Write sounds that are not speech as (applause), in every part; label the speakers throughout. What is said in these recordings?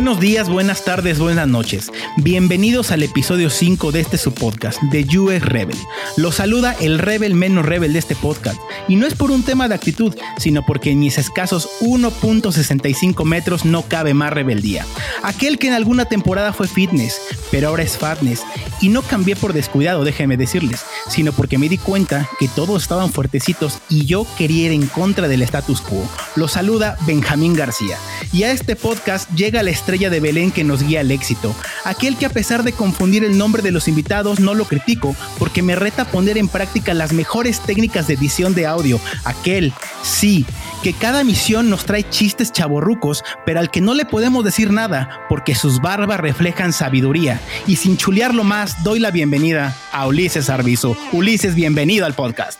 Speaker 1: Buenos días, buenas tardes, buenas noches. Bienvenidos al episodio 5 de este su podcast, The US Rebel. Los saluda el rebel menos rebel de este podcast. Y no es por un tema de actitud, sino porque en mis escasos 1.65 metros no cabe más rebeldía. Aquel que en alguna temporada fue fitness, pero ahora es fatness. Y no cambié por descuidado, déjenme decirles, sino porque me di cuenta que todos estaban fuertecitos y yo quería ir en contra del status quo. Los saluda Benjamín García. Y a este podcast llega la estrella de Belén que nos guía al éxito. Aquel que a pesar de confundir el nombre de los invitados no lo critico porque me reta a poner en práctica las mejores técnicas de edición de audio. Aquel, sí, que cada misión nos trae chistes chaborrucos, pero al que no le podemos decir nada porque sus barbas reflejan sabiduría. Y sin chulearlo más, doy la bienvenida a Ulises Arbizu. Ulises, bienvenido al podcast.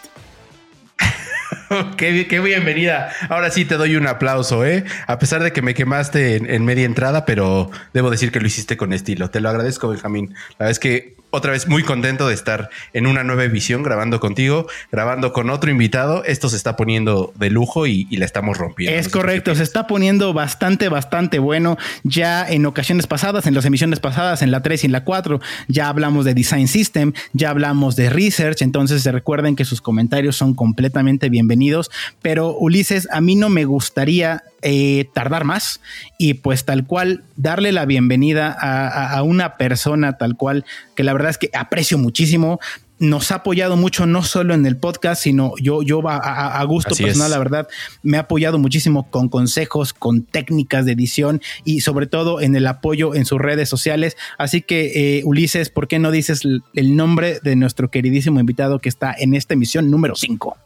Speaker 1: (laughs)
Speaker 2: qué, bienvenida. Ahora sí te doy un aplauso, ¿eh? A pesar de que me quemaste en, en, media entrada, pero debo decir que lo hiciste con estilo. Te lo agradezco, Benjamín. La verdad es que otra vez muy contento de estar en una nueva emisión grabando contigo, grabando con otro invitado. Esto se está poniendo de lujo y, y la estamos rompiendo.
Speaker 1: Es correcto, se está poniendo bastante, bastante bueno. Ya en ocasiones pasadas, en las emisiones pasadas, en la 3 y en la 4, ya hablamos de Design System, ya hablamos de Research. Entonces recuerden que sus comentarios son completamente bienvenidos. Pero Ulises, a mí no me gustaría eh, tardar más y pues tal cual darle la bienvenida a, a, a, una persona tal cual que la verdad es que aprecio muchísimo. Nos ha apoyado mucho, no solo en el podcast, sino yo, yo a, a gusto Así personal, es. la verdad, me ha apoyado muchísimo con consejos, con técnicas de edición y sobre todo en el apoyo en sus redes sociales. Así que, eh, Ulises, ¿por qué no dices el nombre de nuestro queridísimo invitado que está en esta emisión número 5?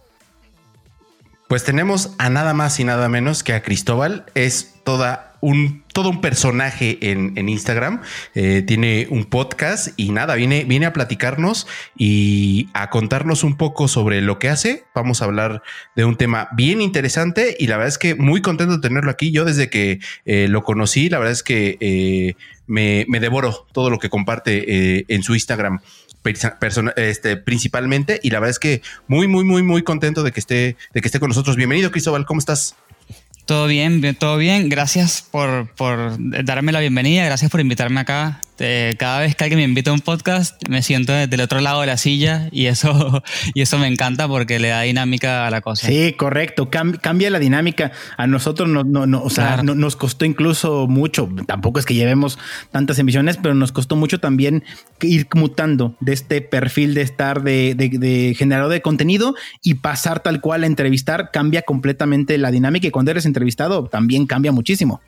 Speaker 2: Pues tenemos a nada más y nada menos que a Cristóbal. Es toda un, todo un personaje en, Instagram. Eh, tiene un podcast y nada, viene, viene a platicarnos y a contarnos un poco sobre lo que hace. Vamos a hablar de un tema bien interesante y la verdad es que muy contento de tenerlo aquí. Yo desde que eh, lo conocí, la verdad es que eh, me, me, devoro todo lo que comparte en su Instagram este, principalmente. Y la verdad es que muy, muy, muy, muy contento de que esté, de que esté con nosotros. Bienvenido, Cristóbal. ¿Cómo estás?
Speaker 3: Todo bien, todo bien. Gracias por, por darme la bienvenida. Gracias por invitarme acá. Eh, cada vez que alguien me invita a un podcast, me siento del otro lado de la silla y eso, (laughs) y eso me encanta porque le da dinámica a la cosa.
Speaker 1: Sí, correcto. Cam cambia la dinámica. A nosotros no, no, no o sea, claro. no, nos costó incluso mucho. Tampoco es que llevemos tantas emisiones, pero nos costó mucho también ir mutando de este perfil de estar de, de, de generador de contenido y pasar tal cual a entrevistar. Cambia completamente la dinámica y cuando eres entrevistado también cambia muchísimo.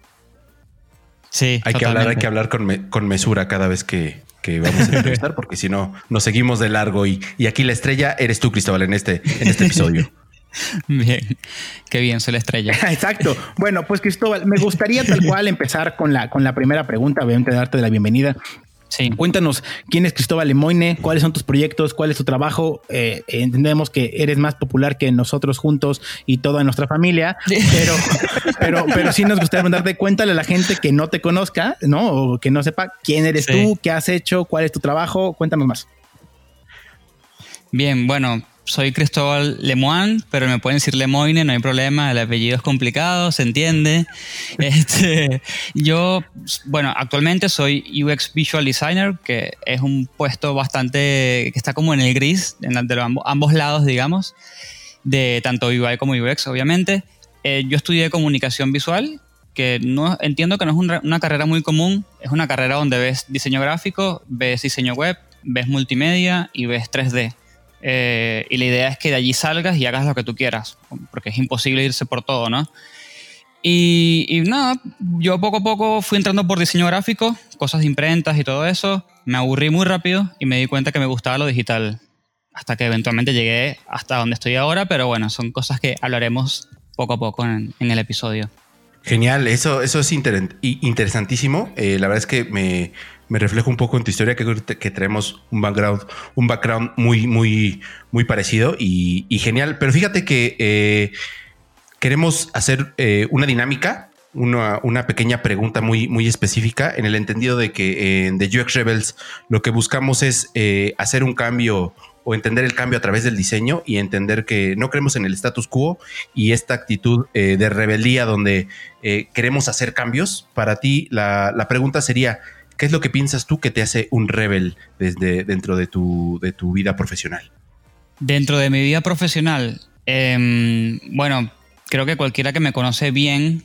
Speaker 3: Sí,
Speaker 2: hay totalmente. que hablar, hay que hablar con, me, con mesura cada vez que, que vamos a entrevistar, (laughs) porque si no, nos seguimos de largo y, y, aquí la estrella eres tú, Cristóbal, en este, en este episodio. (laughs)
Speaker 3: Bien, qué bien, soy la estrella. (laughs)
Speaker 1: Exacto. Bueno, pues Cristóbal, me gustaría tal cual empezar con la, con la primera pregunta, obviamente darte la bienvenida. Sí. Cuéntanos quién es Cristóbal Lemoine, cuáles son tus proyectos, cuál es tu trabajo. Eh, entendemos que eres más popular que nosotros juntos y toda nuestra familia, pero, pero, pero sí nos gustaría preguntarte, cuéntale a la gente que no te conozca, ¿no? O que no sepa quién eres sí. tú, qué has hecho, cuál es tu trabajo. Cuéntanos más.
Speaker 3: Bien, bueno, soy Cristóbal Lemoine, pero me pueden decir Lemoine, no hay problema, el apellido es complicado, se entiende. (laughs) Este, yo, bueno, actualmente soy UX Visual Designer, que es un puesto bastante, que está como en el gris, en de ambos, ambos lados, digamos, de tanto UI como UX, obviamente. Eh, yo estudié comunicación visual, que no, entiendo que no es una, una carrera muy común, es una carrera donde ves diseño gráfico, ves diseño web, ves multimedia y ves 3D. Eh, y la idea es que de allí salgas y hagas lo que tú quieras, porque es imposible irse por todo, ¿no? Y, y, nada, yo poco a poco fui entrando por diseño gráfico, cosas de imprentas y todo eso. Me aburrí muy rápido y me di cuenta que me gustaba lo digital. Hasta que eventualmente llegué hasta donde estoy ahora, pero bueno, son cosas que hablaremos poco a poco en, en el episodio.
Speaker 2: Genial, eso, eso es interesantísimo. Eh, la verdad es que me, me reflejo un poco en tu historia, que, que tenemos un background, un background muy, muy, muy parecido y, genial. Pero fíjate que eh, queremos hacer eh, una dinámica, una, pequeña pregunta muy, muy específica, en el entendido de que en The UX Rebels lo que buscamos es hacer un cambio o entender el cambio a través del diseño y entender que no creemos en el status quo y esta actitud eh, de rebeldía donde eh, queremos hacer cambios. Para ti, la, pregunta sería, ¿qué es lo que piensas tú que te hace un rebel desde dentro de tu, de tu vida profesional?
Speaker 3: Dentro de mi vida profesional, em, bueno, creo que cualquiera que me conoce bien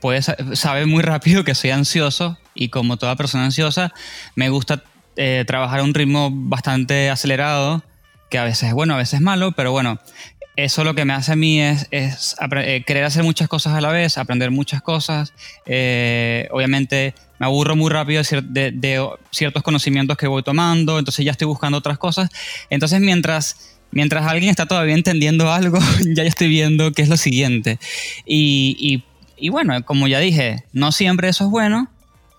Speaker 3: puede sabe muy rápido que soy ansioso y como toda persona ansiosa me gusta eh, trabajar a un ritmo bastante acelerado que a veces es bueno, a veces es malo, pero bueno, eso lo que me hace a mí es, eh, querer hacer muchas cosas a la vez, aprender muchas cosas. Eh, obviamente me aburro muy rápido de, ciertos conocimientos que voy tomando, entonces ya estoy buscando otras cosas. Entonces mientras, mientras alguien está todavía entendiendo algo, (laughs) ya estoy viendo qué es lo siguiente. Y, bueno, como ya dije, no siempre eso es bueno,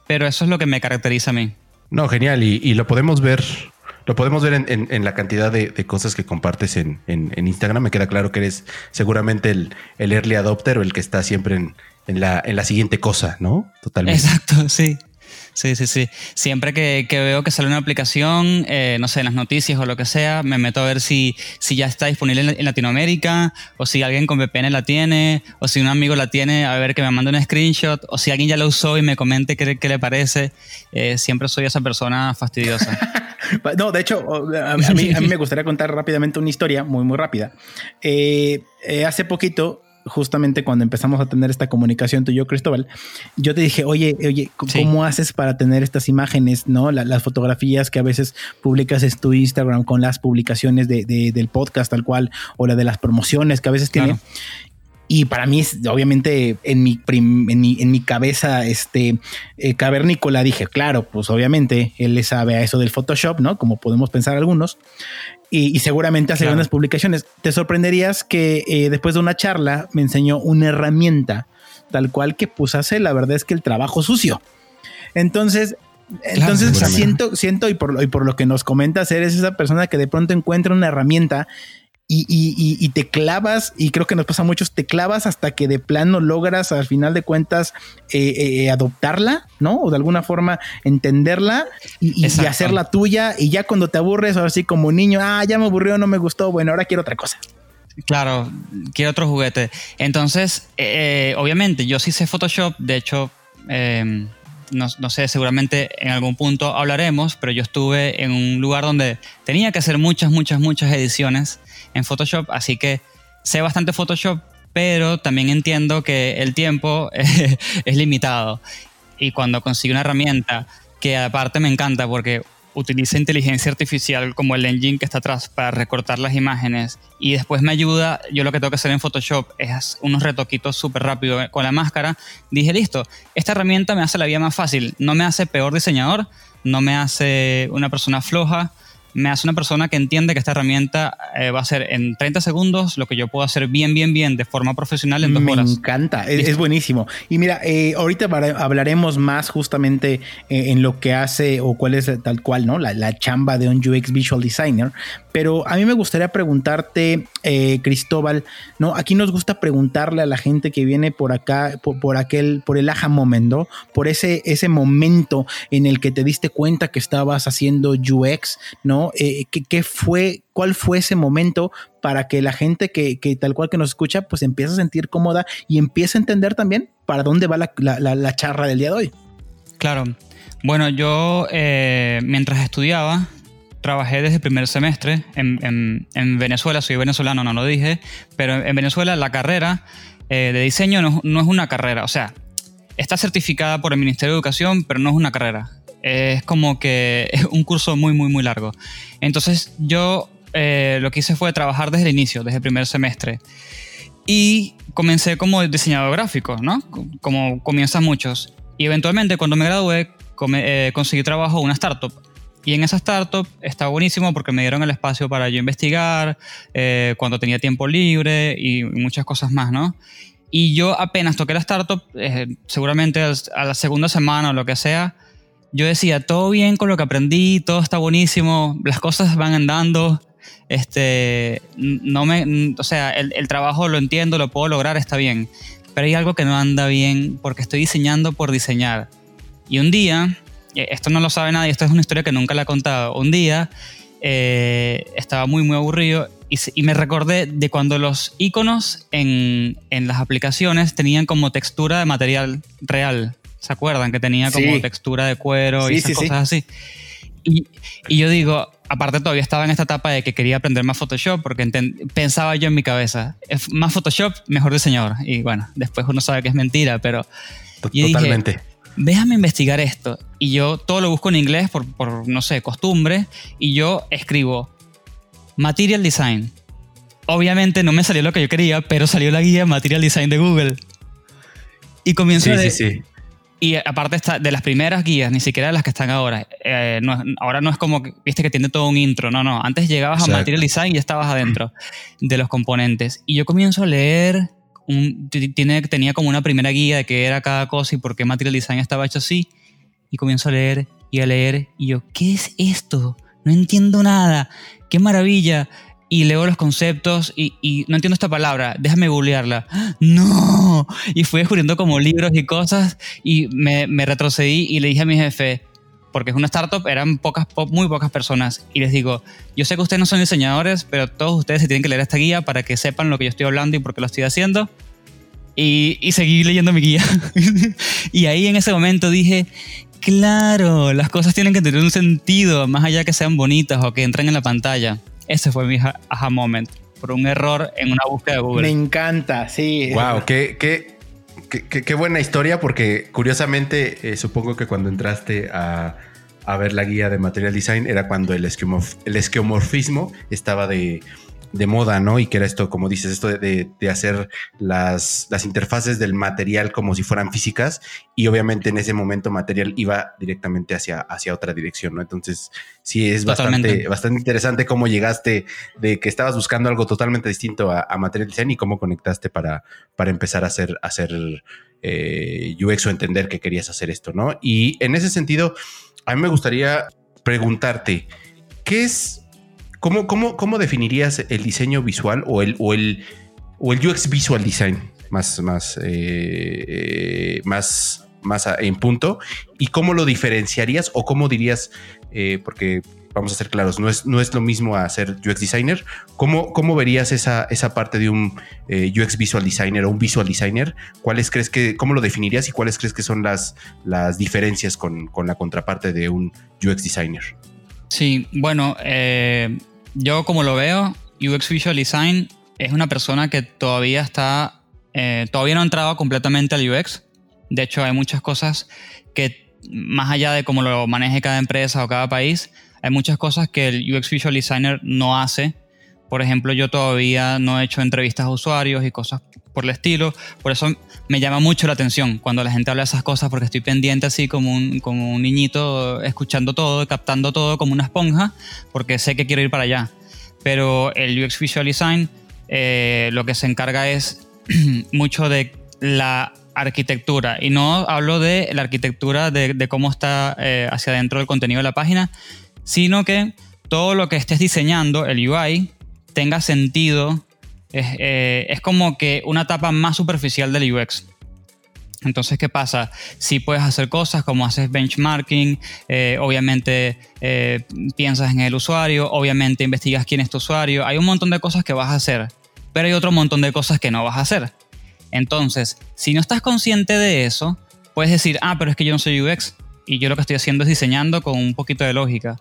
Speaker 3: pero eso es lo que me caracteriza a mí.
Speaker 2: No, genial. Y, lo podemos ver lo podemos ver en, la cantidad de, cosas que compartes en, Instagram. Me queda claro que eres seguramente el, early adopter o el que está siempre en, la, en la siguiente cosa, ¿no?
Speaker 3: Totalmente. Exacto, (laughs) sí. Sí, sí, sí. Siempre que, veo que sale una aplicación, eh, no sé, en las noticias o lo que sea, me meto a ver si, si ya está disponible en, Latinoamérica, o si alguien con VPN la tiene, o si un amigo la tiene, a ver que me mande un screenshot, o si alguien ya la usó y me comente qué, qué le parece. Eh, siempre soy esa persona fastidiosa. (laughs) (laughs)
Speaker 1: no, de hecho, a, mí, me gustaría contar rápidamente una historia muy, muy rápida. Eh, hace poquito justamente cuando empezamos a tener esta comunicación tú y yo, Cristóbal, yo te dije, oye, oye, ¿cómo haces para tener estas imágenes, no? las fotografías que a veces publicas en tu Instagram con las publicaciones de, del podcast tal cual o la de las promociones que a veces tiene. Y para mí, obviamente, en mi, en mi, en mi cabeza este, eh, cavernícola dije, claro, pues obviamente él le sabe a eso del Photoshop, ¿no? Como podemos pensar algunos y, seguramente hace grandes publicaciones. Te sorprenderías que eh, después de una charla me enseñó una herramienta tal cual que pues hace la verdad es que el trabajo sucio. Entonces, entonces siento, siento y por, y por lo que nos comentas, eres esa persona que de pronto encuentra una herramienta y, te clavas, y creo que nos pasa a muchos, te clavas hasta que de plano logras al final de cuentas eh, eh, adoptarla, ¿no? O de alguna forma entenderla y, hacerla tuya. Y ya cuando te aburres, ahora sí como niño, ah, ya me aburrió, no me gustó, bueno, ahora quiero otra cosa.
Speaker 3: Claro, quiero otro juguete. Entonces, eh, obviamente, yo sí sé Photoshop, de hecho, em, no, no, sé, seguramente en algún punto hablaremos, pero yo estuve en un lugar donde tenía que hacer muchas, muchas, muchas ediciones en Photoshop, así que sé bastante Photoshop, pero también entiendo que el tiempo (laughs) es limitado. Y cuando consigo una herramienta que aparte me encanta porque utiliza inteligencia artificial como el engine que está atrás para recortar las imágenes y después me ayuda, yo lo que tengo que hacer en Photoshop es unos retoquitos súper rápido con la máscara, dije listo, esta herramienta me hace la vida más fácil, no me hace peor diseñador, no me hace una persona floja, me hace una persona que entiende que esta herramienta eh, va a ser en 30 segundos lo que yo puedo hacer bien, bien, bien de forma profesional en dos
Speaker 1: me
Speaker 3: horas.
Speaker 1: Me encanta, es, buenísimo. Y mira, eh, ahorita hablaremos más justamente eh, en lo que hace o cuál es tal cual, ¿no? La, la, chamba de un UX Visual Designer. Pero a mí me gustaría preguntarte, Cristóbal, ¿no? Aquí nos gusta preguntarle a la gente que viene por acá, por, aquel, por el aha moment, ¿no? Por ese, ese momento en el que te diste cuenta que estabas haciendo UX, ¿no? Eh, ¿qué, fue, cuál fue ese momento para que la gente que, tal cual que nos escucha, pues empiece a sentir cómoda y empiece a entender también para dónde va la, charra del día de hoy?
Speaker 3: Claro. Bueno, yo eh, mientras estudiaba, trabajé desde el primer semestre en, Venezuela, soy venezolano, no lo dije, pero en Venezuela la carrera eh, de diseño no, no, es una carrera, o sea, está certificada por el Ministerio de Educación, pero no es una carrera es como que (laughs) es un curso muy, muy, muy largo. Entonces yo eh, lo que hice fue trabajar desde el inicio, desde el primer semestre. Y comencé como diseñador gráfico, ¿no? Como comienzan muchos. Y eventualmente cuando me gradué eh, conseguí trabajo en una startup. Y en esa startup está buenísimo porque me dieron el espacio para yo investigar, eh, cuando tenía tiempo libre y muchas cosas más, ¿no? Y yo apenas toqué la startup, eh, seguramente a la segunda semana o lo que sea, yo decía, todo bien con lo que aprendí, todo está buenísimo, las cosas van andando, este, no me, o sea, el, el trabajo lo entiendo, lo puedo lograr, está bien, pero hay algo que no anda bien porque estoy diseñando por diseñar. Y un día, esto no lo sabe nadie, esto es una historia que nunca le he contado, un día eh, estaba muy, muy aburrido y, me recordé de cuando los iconos en, en, las aplicaciones tenían como textura de material real. ¿Se acuerdan? Que tenía como textura de cuero y esas cosas así. Y, y, yo digo, aparte todavía estaba en esta etapa de que quería aprender más Photoshop porque pensaba yo en mi cabeza, más Photoshop, mejor diseñador. Y bueno, después uno sabe que es mentira, pero... Totalmente déjame investigar esto. Y yo todo lo busco en inglés por, por, no sé, costumbre. Y yo escribo Material Design. Obviamente no me salió lo que yo quería, pero salió la guía Material Design de Google. Y comienzo a... Sí, sí. Y aparte está de las primeras guías, ni siquiera de las que están ahora. Eh, ahora no es como, viste que tiene todo un intro, no, no. Antes llegabas a Material Design y estabas adentro de los componentes. Y yo comienzo a leer tiene, tenía como una primera guía de qué era cada cosa y por qué Material Design estaba hecho así. Y comienzo a leer y a leer y yo, ¿qué es esto? No entiendo nada. ¡Qué maravilla! Y leo los conceptos y, y no entiendo esta palabra, déjame googlearla. (gasps) ¡No! Y fui descubriendo como libros y cosas y me, me retrocedí y le dije a mi jefe, porque es una startup, eran pocas, muy pocas personas. Y les digo, yo sé que ustedes no son diseñadores, pero todos ustedes se tienen que leer esta guía para que sepan lo que yo estoy hablando y por qué lo estoy haciendo. Y, y seguí leyendo mi guía. (laughs) y ahí en ese momento dije, claro, las cosas tienen que tener un sentido, más allá que sean bonitas o que entren en la pantalla. Ese fue mi aha moment, por un error en una búsqueda de Google.
Speaker 1: Me encanta, sí.
Speaker 2: Wow, qué, qué, Qué, buena historia, porque curiosamente eh, supongo que cuando entraste a, ver la guía de Material Design era cuando el, el esquemorfismo estaba de, de moda, ¿no? Y que era esto, como dices, esto de, hacer las, las, interfaces del material como si fueran físicas y obviamente en ese momento material iba directamente hacia, hacia otra dirección, ¿no? Entonces sí es bastante, bastante interesante cómo llegaste de que estabas buscando algo totalmente distinto a, material design y cómo conectaste para, para empezar a hacer, a hacer eh, UX o entender que querías hacer esto, ¿no? Y en ese sentido, a mí me gustaría preguntarte, ¿qué es ¿Cómo, cómo, cómo definirías el diseño visual o el, o el, o el UX Visual Design más, más, eh, más, más en punto? ¿Y cómo lo diferenciarías o cómo dirías, eh, porque vamos a ser claros, no es, no es lo mismo hacer UX Designer. ¿Cómo, cómo verías esa, esa parte de un eh, UX Visual Designer o un Visual Designer? ¿Cuáles crees que, cómo lo definirías y cuáles crees que son las, las diferencias con, con la contraparte de un UX Designer?
Speaker 3: Sí, bueno, eh, yo como lo veo, UX Visual Design es una persona que todavía está, eh, todavía no ha entrado completamente al UX. De hecho, hay muchas cosas que, más allá de cómo lo maneje cada empresa o cada país, hay muchas cosas que el UX Visual Designer no hace. Por ejemplo, yo todavía no he hecho entrevistas a usuarios y cosas por el estilo. Por eso me llama mucho la atención cuando la gente habla de esas cosas, porque estoy pendiente así como un, como un niñito, escuchando todo, captando todo como una esponja, porque sé que quiero ir para allá. Pero el UX Visual Design eh, lo que se encarga es (clears throat) mucho de la arquitectura. Y no hablo de la arquitectura de, cómo está eh, hacia adentro el contenido de la página, sino que todo lo que estés diseñando, el UI, tenga sentido eh, es, como que una etapa más superficial del UX. Entonces, ¿qué pasa? Si puedes hacer cosas como haces benchmarking, eh, obviamente eh, piensas en el usuario, obviamente investigas quién es tu usuario, hay un montón de cosas que vas a hacer, pero hay otro montón de cosas que no vas a hacer. Entonces, si no estás consciente de eso, puedes decir, ah, pero es que yo no soy UX y yo lo que estoy haciendo es diseñando con un poquito de lógica.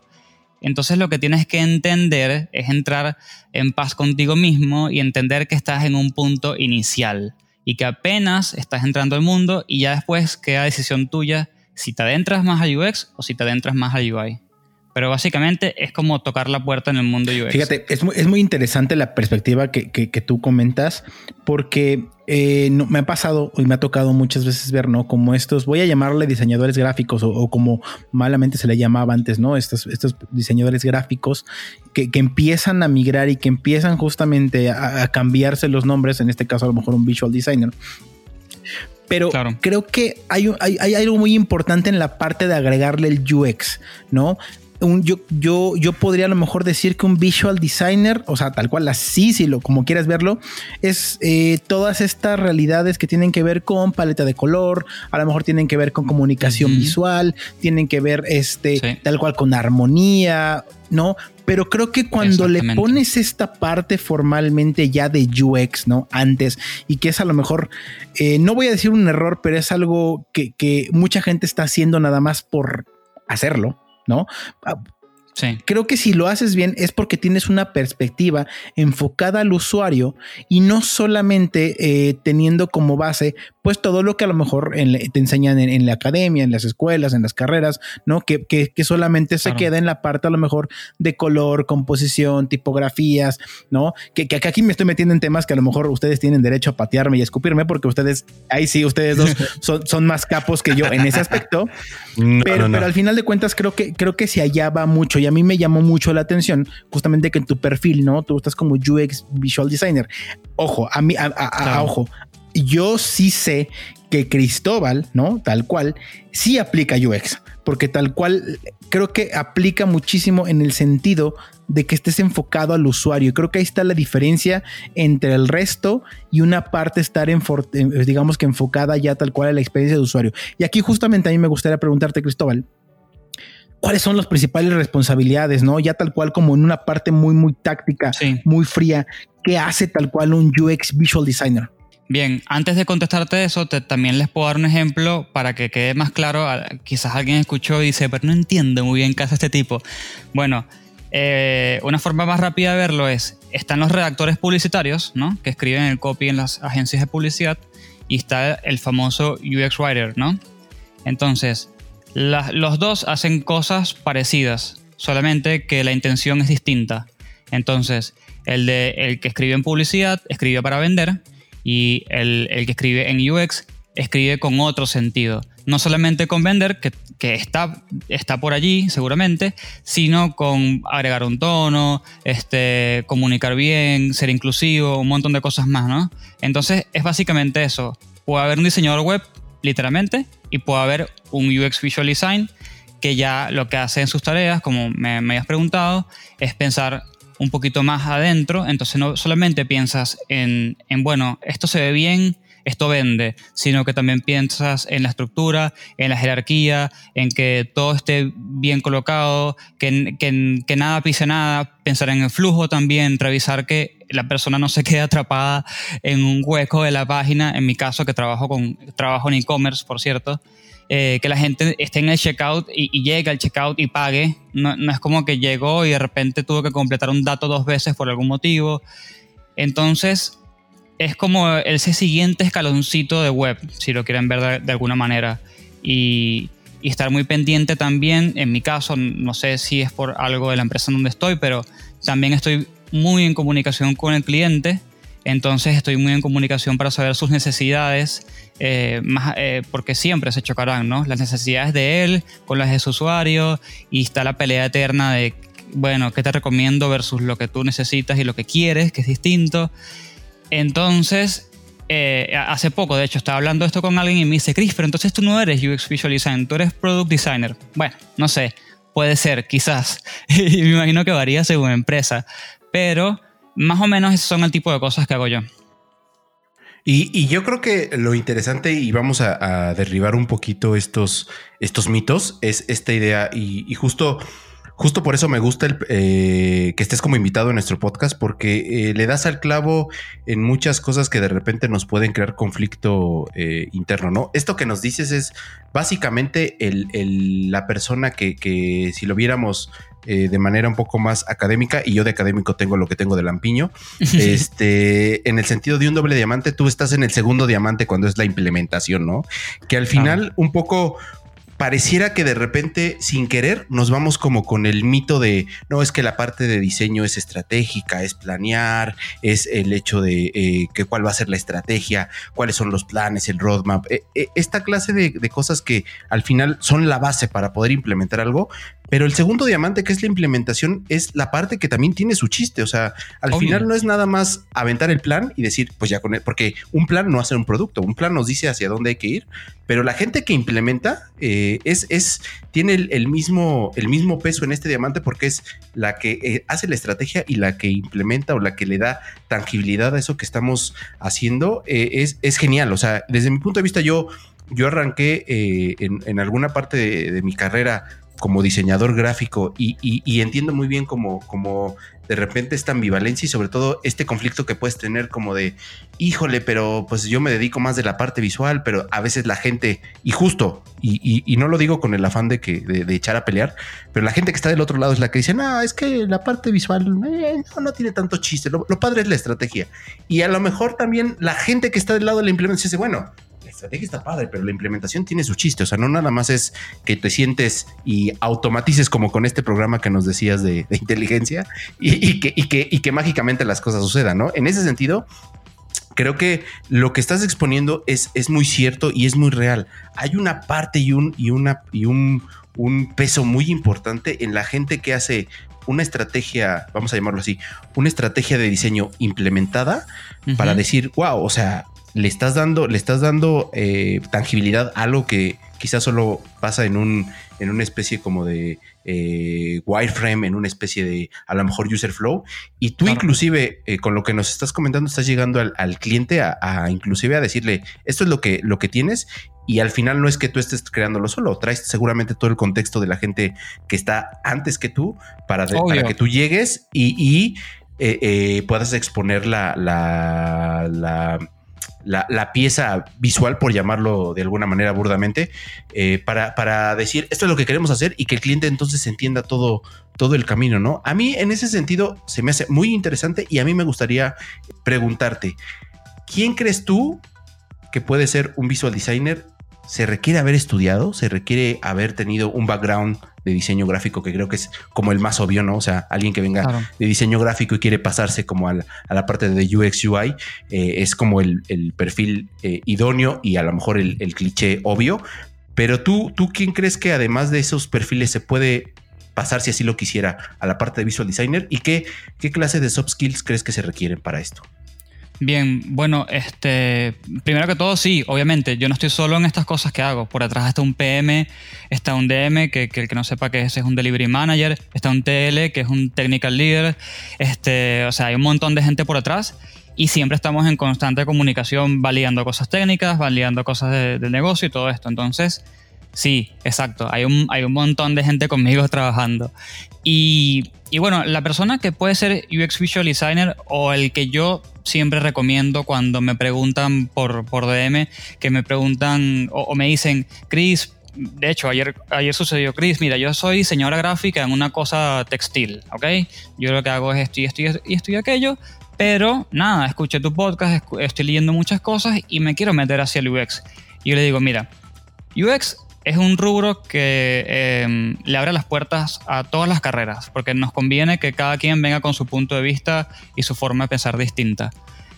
Speaker 3: Entonces lo que tienes que entender es entrar en paz contigo mismo y entender que estás en un punto inicial y que apenas estás entrando al mundo y ya después queda decisión tuya si te adentras más a UX o si te adentras más a UI. Pero básicamente es como tocar la puerta en el mundo UX.
Speaker 1: Fíjate, es muy, es muy interesante la perspectiva que, que, tú comentas, porque eh, no, me ha pasado y me ha tocado muchas veces ver, ¿no? Como estos, voy a llamarle diseñadores gráficos o, como malamente se le llamaba antes, ¿no? Estos, estos diseñadores gráficos que, que empiezan a migrar y que empiezan justamente a, a cambiarse los nombres, en este caso a lo mejor un visual designer, pero creo que hay, hay, hay, algo muy importante en la parte de agregarle el UX, ¿no? Yo, yo, yo podría a lo mejor decir que un visual designer, o sea, tal cual así, si lo como quieras verlo, es eh, todas estas realidades que tienen que ver con paleta de color, a lo mejor tienen que ver con comunicación visual, tienen que ver este, tal cual con armonía, ¿no? Pero creo que cuando le pones esta parte formalmente ya de UX, ¿no? Antes, y que es a lo mejor, eh, no voy a decir un error, pero es algo que, que mucha gente está haciendo nada más por hacerlo, ¿no? Sí. Creo que si lo haces bien es porque tienes una perspectiva enfocada al usuario y no solamente eh, teniendo como base pues todo lo que a lo mejor te enseñan en, la academia, en las escuelas, en las carreras, ¿no? Que, solamente se queda en la parte a lo mejor de color, composición, tipografías, ¿no? Que, que, aquí me estoy metiendo en temas que a lo mejor ustedes tienen derecho a patearme y escupirme porque ustedes, ahí sí, ustedes dos (laughs) son, más capos que yo en ese aspecto. pero, pero al final de cuentas creo que, creo que si allá va mucho y a mí me llamó mucho la atención justamente que en tu perfil, ¿no? Tú estás como UX Visual Designer. Ojo, a mí, a, ojo, yo sí sé que Cristóbal, ¿no? Tal cual, sí aplica UX, porque tal cual creo que aplica muchísimo en el sentido de que estés enfocado al usuario. Creo que ahí está la diferencia entre el resto y una parte estar, en, digamos que enfocada ya tal cual a la experiencia de usuario. Y aquí justamente a mí me gustaría preguntarte, Cristóbal, cuáles son las principales responsabilidades, ¿no? Ya tal cual como en una parte muy, muy táctica, muy fría, ¿qué hace tal cual un UX Visual Designer?
Speaker 3: Bien, antes de contestarte eso, también les puedo dar un ejemplo para que quede más claro. Quizás alguien escuchó y dice, pero no entiendo muy bien qué hace este tipo. Bueno, eh, una forma más rápida de verlo es, están los redactores publicitarios, ¿no? Que escriben el copy en las agencias de publicidad y está el famoso UX Writer, ¿no? Entonces, los dos hacen cosas parecidas, solamente que la intención es distinta. Entonces, el, de, el que escribe en publicidad escribe para vender y el, que escribe en UX escribe con otro sentido. No solamente con vender, que, está, está por allí seguramente, sino con agregar un tono, este, comunicar bien, ser inclusivo, un montón de cosas más, ¿no? Entonces es básicamente eso. Puede haber un diseñador web, literalmente, y puede haber un UX Visual Design que ya lo que hace en sus tareas, como me, me hayas preguntado, es pensar un poquito más adentro, entonces no solamente piensas en, bueno, esto se ve bien, esto vende, sino que también piensas en la estructura, en la jerarquía, en que todo esté bien colocado, que, que, nada pise nada, pensar en el flujo también, revisar que la persona no se quede atrapada en un hueco de la página, en mi caso que trabajo, con, trabajo en e-commerce, por cierto, eh, que la gente esté en el checkout y, llegue al checkout y pague. No, no, es como que llegó y de repente tuvo que completar un dato dos veces por algún motivo. Entonces, es como ese siguiente escaloncito de web, si lo quieren ver de, alguna manera. Y, y, estar muy pendiente también, en mi caso, no sé si es por algo de la empresa en donde estoy, pero también estoy muy en comunicación con el cliente entonces estoy muy en comunicación para saber sus necesidades, eh, más, eh, porque siempre se chocarán, ¿no? Las necesidades de él con las de su usuario y está la pelea eterna de, bueno, ¿qué te recomiendo versus lo que tú necesitas y lo que quieres, que es distinto? Entonces, eh, hace poco, de hecho, estaba hablando esto con alguien y me dice, Chris, pero entonces tú no eres UX Visual Design, tú eres Product Designer. Bueno, no sé, puede ser, quizás. (laughs) y me imagino que varía según empresa, pero más o menos son el tipo de cosas que hago yo.
Speaker 2: Y, yo creo que lo interesante, y vamos a, derribar un poquito estos, estos mitos, es esta idea, y, justo, justo por eso me gusta el, eh, que estés como invitado en nuestro podcast, porque eh, le das al clavo en muchas cosas que de repente nos pueden crear conflicto eh, interno, ¿no? Esto que nos dices es básicamente la persona que, que si lo viéramos eh, de manera un poco más académica y yo de académico tengo lo que tengo de lampiño. (laughs) este, en el sentido de un doble diamante, tú estás en el segundo diamante cuando es la implementación, ¿no? Que al final un poco pareciera que de repente, sin querer, nos vamos como con el mito de, no, es que la parte de diseño es estratégica, es planear, es el hecho de eh, que cuál va a ser la estrategia, cuáles son los planes, el roadmap, eh, eh, esta clase de, de, cosas que al final son la base para poder implementar algo, pero el segundo diamante, que es la implementación, es la parte que también tiene su chiste. O sea, al final no es nada más aventar el plan y decir, pues ya con él, porque un plan no hace un producto, un plan nos dice hacia dónde hay que ir, pero la gente que implementa eh, es, es, tiene el, mismo, el mismo peso en este diamante porque es la que eh, hace la estrategia y la que implementa o la que le da tangibilidad a eso que estamos haciendo. Eh, es, es genial. O sea, desde mi punto de vista, yo yo arranqué en, alguna parte de, mi carrera como diseñador gráfico y, entiendo muy bien como, como de repente esta ambivalencia y sobre todo este conflicto que puedes tener como de, híjole, pero pues yo me dedico más de la parte visual, pero a veces la gente, y justo, y, no lo digo con el afán de, que, de, echar a pelear, pero la gente que está del otro lado es la que dice, no, es que la parte visual eh, no, tiene tanto chiste, lo, lo, padre es la estrategia. Y a lo mejor también la gente que está del lado de la implementación dice, bueno, estrategia está padre, pero la implementación tiene su chiste. O sea, no nada más es que te sientes y automatices como con este programa que nos decías de, inteligencia y, que, y, que, y que mágicamente las cosas sucedan, ¿no? En ese sentido, creo que lo que estás exponiendo es, es muy cierto y es muy real. Hay una parte y un, y una, y un, un peso muy importante en la gente que hace una estrategia, vamos a llamarlo así, una estrategia de diseño implementada para decir, wow, o sea, le estás dando, le estás dando eh, tangibilidad a algo que quizás solo pasa en un en una especie como de eh, wireframe, en una especie de a lo mejor user flow. Y tú inclusive eh, con lo que nos estás comentando estás llegando al, cliente a, inclusive a decirle esto es lo que, lo que tienes y al final no es que tú estés creándolo solo, traes seguramente todo el contexto de la gente que está antes que tú para, para que tú llegues y, puedas exponer la, la la, pieza visual, por llamarlo de alguna manera burdamente, eh, para, para, decir esto es lo que queremos hacer y que el cliente entonces entienda todo, todo el camino, ¿no? A mí en ese sentido se me hace muy interesante y a mí me gustaría preguntarte, ¿quién crees tú que puede ser un visual designer? ¿Se requiere haber estudiado? ¿Se requiere haber tenido un background de diseño gráfico, que creo que es como el más obvio, ¿no? O sea, alguien que venga de diseño gráfico y quiere pasarse como a la, parte de UX UI, eh, es como el, perfil eh, idóneo y a lo mejor el, cliché obvio. Pero tú, tú, ¿quién crees que además de esos perfiles se puede pasar si así lo quisiera a la parte de visual designer? ¿Y qué, qué clase de soft skills crees que se requieren para esto?
Speaker 3: Bien, bueno, este, primero que todo, sí, obviamente, yo no estoy solo en estas cosas que hago. Por atrás está un PM, está un DM, que, el que no sepa que ese es un Delivery Manager, está un TL, que es un Technical Leader, este, o sea, hay un montón de gente por atrás y siempre estamos en constante comunicación, validando cosas técnicas, validando cosas del negocio y todo esto. Entonces, sí, exacto, hay un, hay un montón de gente conmigo (laughs) trabajando. Y, y bueno, la persona que puede ser UX Visual Designer o el que yo siempre recomiendo cuando me preguntan por, por DM, que me preguntan o, me dicen, Chris, de hecho, ayer, ayer sucedió, Chris, mira, yo soy diseñadora gráfica en una cosa textil, ¿ok? Yo lo que hago es esto y esto y esto y aquello, pero nada, escuché tu podcast, estoy leyendo muchas cosas y me quiero meter hacia el UX. Y yo le digo, mira, UX es un rubro que em, le abre las puertas a todas las carreras, porque nos conviene que cada quien venga con su punto de vista y su forma de pensar distinta.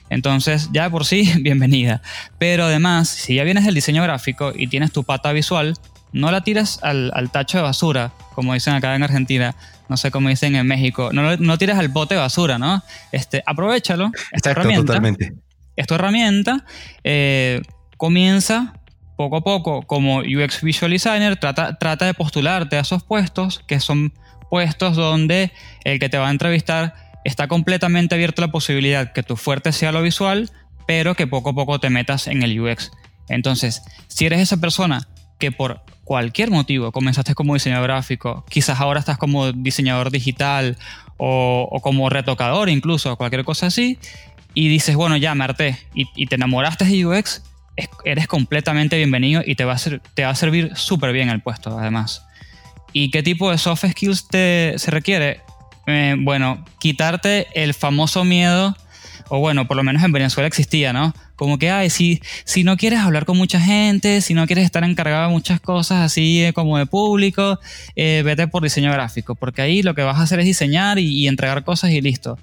Speaker 3: Entonces, ya por sí, (laughs) bienvenida. Pero además, si ya vienes del diseño gráfico y tienes tu pata visual, no la tiras al, tacho de basura, como dicen acá en Argentina, no sé cómo dicen en México, no, no tiras al bote de basura, ¿no? Este, aprovechalo. Esta herramienta, totalmente. Es tu herramienta. Eh, comienza poco a poco, como UX Visual Designer, trata, trata de postularte a esos puestos, que son puestos donde el que te va a entrevistar está completamente abierto a la posibilidad que tu fuerte sea lo visual, pero que poco a poco te metas en el UX. Entonces, si eres esa persona que por cualquier motivo comenzaste como diseñador gráfico, quizás ahora estás como diseñador digital o, como retocador incluso, cualquier cosa así, y dices, bueno, ya me harté y, y te enamoraste de UX, eres completamente bienvenido y te va a, ser, te va a servir súper bien el puesto, además. ¿Y qué tipo de soft skills te, se requiere? Eh, bueno, quitarte el famoso miedo o bueno, por lo menos en Venezuela existía, ¿no? Como que, ay, si, si no quieres hablar con mucha gente, si no quieres estar encargado de muchas cosas así eh, como de público, eh, vete por diseño gráfico, porque ahí lo que vas a hacer es diseñar y, entregar cosas y listo.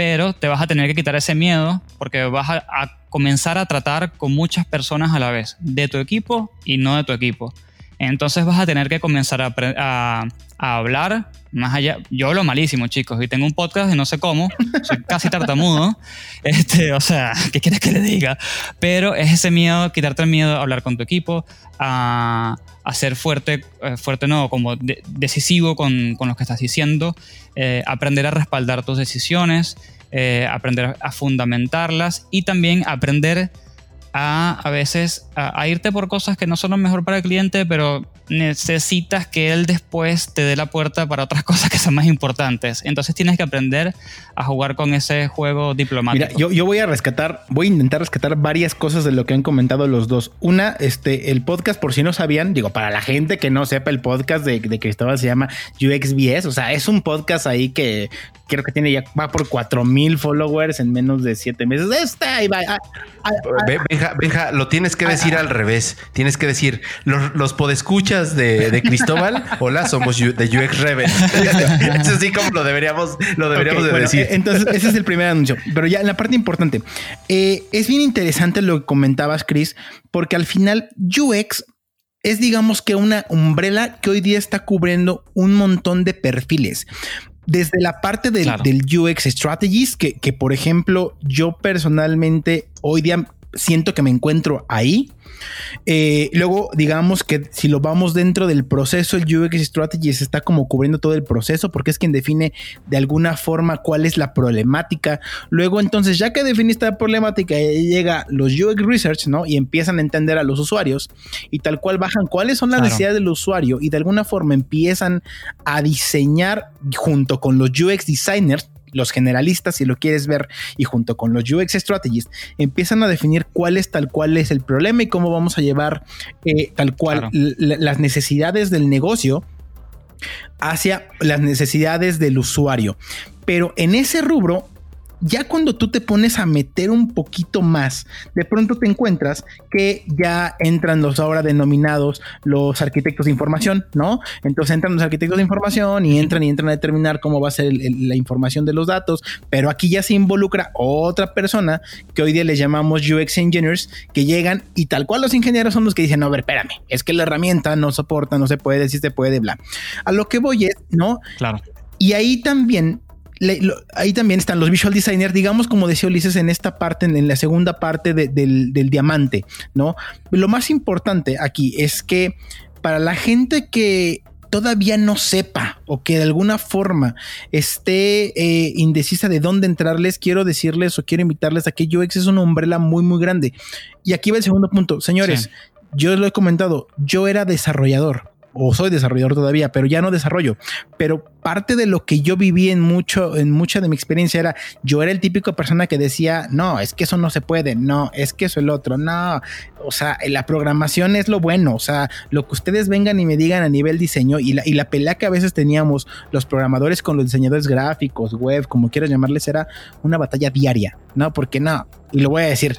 Speaker 3: Pero te vas a tener que quitar ese miedo porque vas a, comenzar a tratar con muchas personas a la vez, de tu equipo y no de tu equipo. Entonces vas a tener que comenzar a, hablar más allá, yo hablo malísimo, chicos, y tengo un podcast y no sé cómo, soy casi tartamudo, (laughs) este, o sea, ¿qué quieres que le diga? Pero es ese miedo, quitarte el miedo a hablar con tu equipo, a, a ser fuerte, eh, fuerte no, como decisivo con, con, lo que estás diciendo, eh, aprender a respaldar tus decisiones, eh, aprender a fundamentarlas y también aprender a a veces a, irte por cosas que no son lo mejor para el cliente, pero necesitas que él después te dé la puerta para otras (laughs) cosas que son más importantes. Entonces tienes que aprender a jugar con ese juego diplomático.
Speaker 1: Mira, yo, yo voy a rescatar, voy a intentar rescatar varias cosas de lo que han comentado los dos. Una, este, el podcast, por si no sabían, digo, para la gente que no sepa, el podcast de, de Cristóbal se llama UXBS, o sea, es un podcast ahí que creo que tiene ya, va por 4000 followers en menos de 7 meses. Está ahí va. Ah,
Speaker 2: ah, ah. Benja, lo tienes que decir al revés. Tienes que decir, los, los podescuchas de, de Cristóbal, (laughs) hola, somos de UX Rebel. (laughs) Eso sí como lo deberíamos, lo deberíamos de decir.
Speaker 1: Entonces, ese es el primer anuncio. Pero ya en la parte importante, eh, es bien interesante lo que comentabas, Chris, porque al final UX es digamos que una umbrella que hoy día está cubriendo un montón de perfiles desde la parte del, UX Strategies, que, que, por ejemplo yo personalmente hoy día siento que me encuentro ahí. Eh, luego, digamos que si lo vamos dentro del proceso, el UX Strategies está como cubriendo todo el proceso porque es quien define de alguna forma cuál es la problemática. Luego, entonces, ya que definiste la problemática, llega los UX Research, ¿no? Y empiezan a entender a los usuarios y tal cual bajan cuáles son las necesidades del usuario y de alguna forma empiezan a diseñar junto con los UX Designers los generalistas, si lo quieres ver, y junto con los UX Strategies, empiezan a definir cuál es tal cual es el problema y cómo vamos a llevar eh, tal cual las necesidades del negocio hacia las necesidades del usuario. Pero en ese rubro ya cuando tú te pones a meter un poquito más, de pronto te encuentras que ya entran los ahora denominados los arquitectos de información, ¿no? Entonces entran los arquitectos de información y entran y entran a determinar cómo va a ser la información de los datos, pero aquí ya se involucra otra persona que hoy día les llamamos UX Engineers, que llegan y tal cual los ingenieros son los que dicen, no, a ver, espérame, es que la herramienta no soporta, no se puede, si se puede, bla. A lo que voy es, ¿no?
Speaker 3: Claro.
Speaker 1: Y ahí también ahí también están los visual designers, digamos, como decía Ulises, en esta parte, en, la segunda parte del, diamante, ¿no? Lo más importante aquí es que para la gente que todavía no sepa o que de alguna forma esté eh, indecisa de dónde entrarles, quiero decirles o quiero invitarles a que UX es una umbrella muy, muy grande. Y aquí va el segundo punto. Señores, yo lo he comentado, yo era desarrollador o soy desarrollador todavía, pero ya no desarrollo. Pero parte de lo que yo viví en mucho, en mucha de mi experiencia era, yo era el típico persona que decía, no, es que eso no se puede, no, es que eso el otro, no, o sea, la programación es lo bueno, o sea, lo que ustedes vengan y me digan a nivel diseño y la, y la pelea que a veces teníamos los programadores con los diseñadores gráficos, web, como quieras llamarles, era una batalla diaria, ¿no? Porque no, y lo voy a decir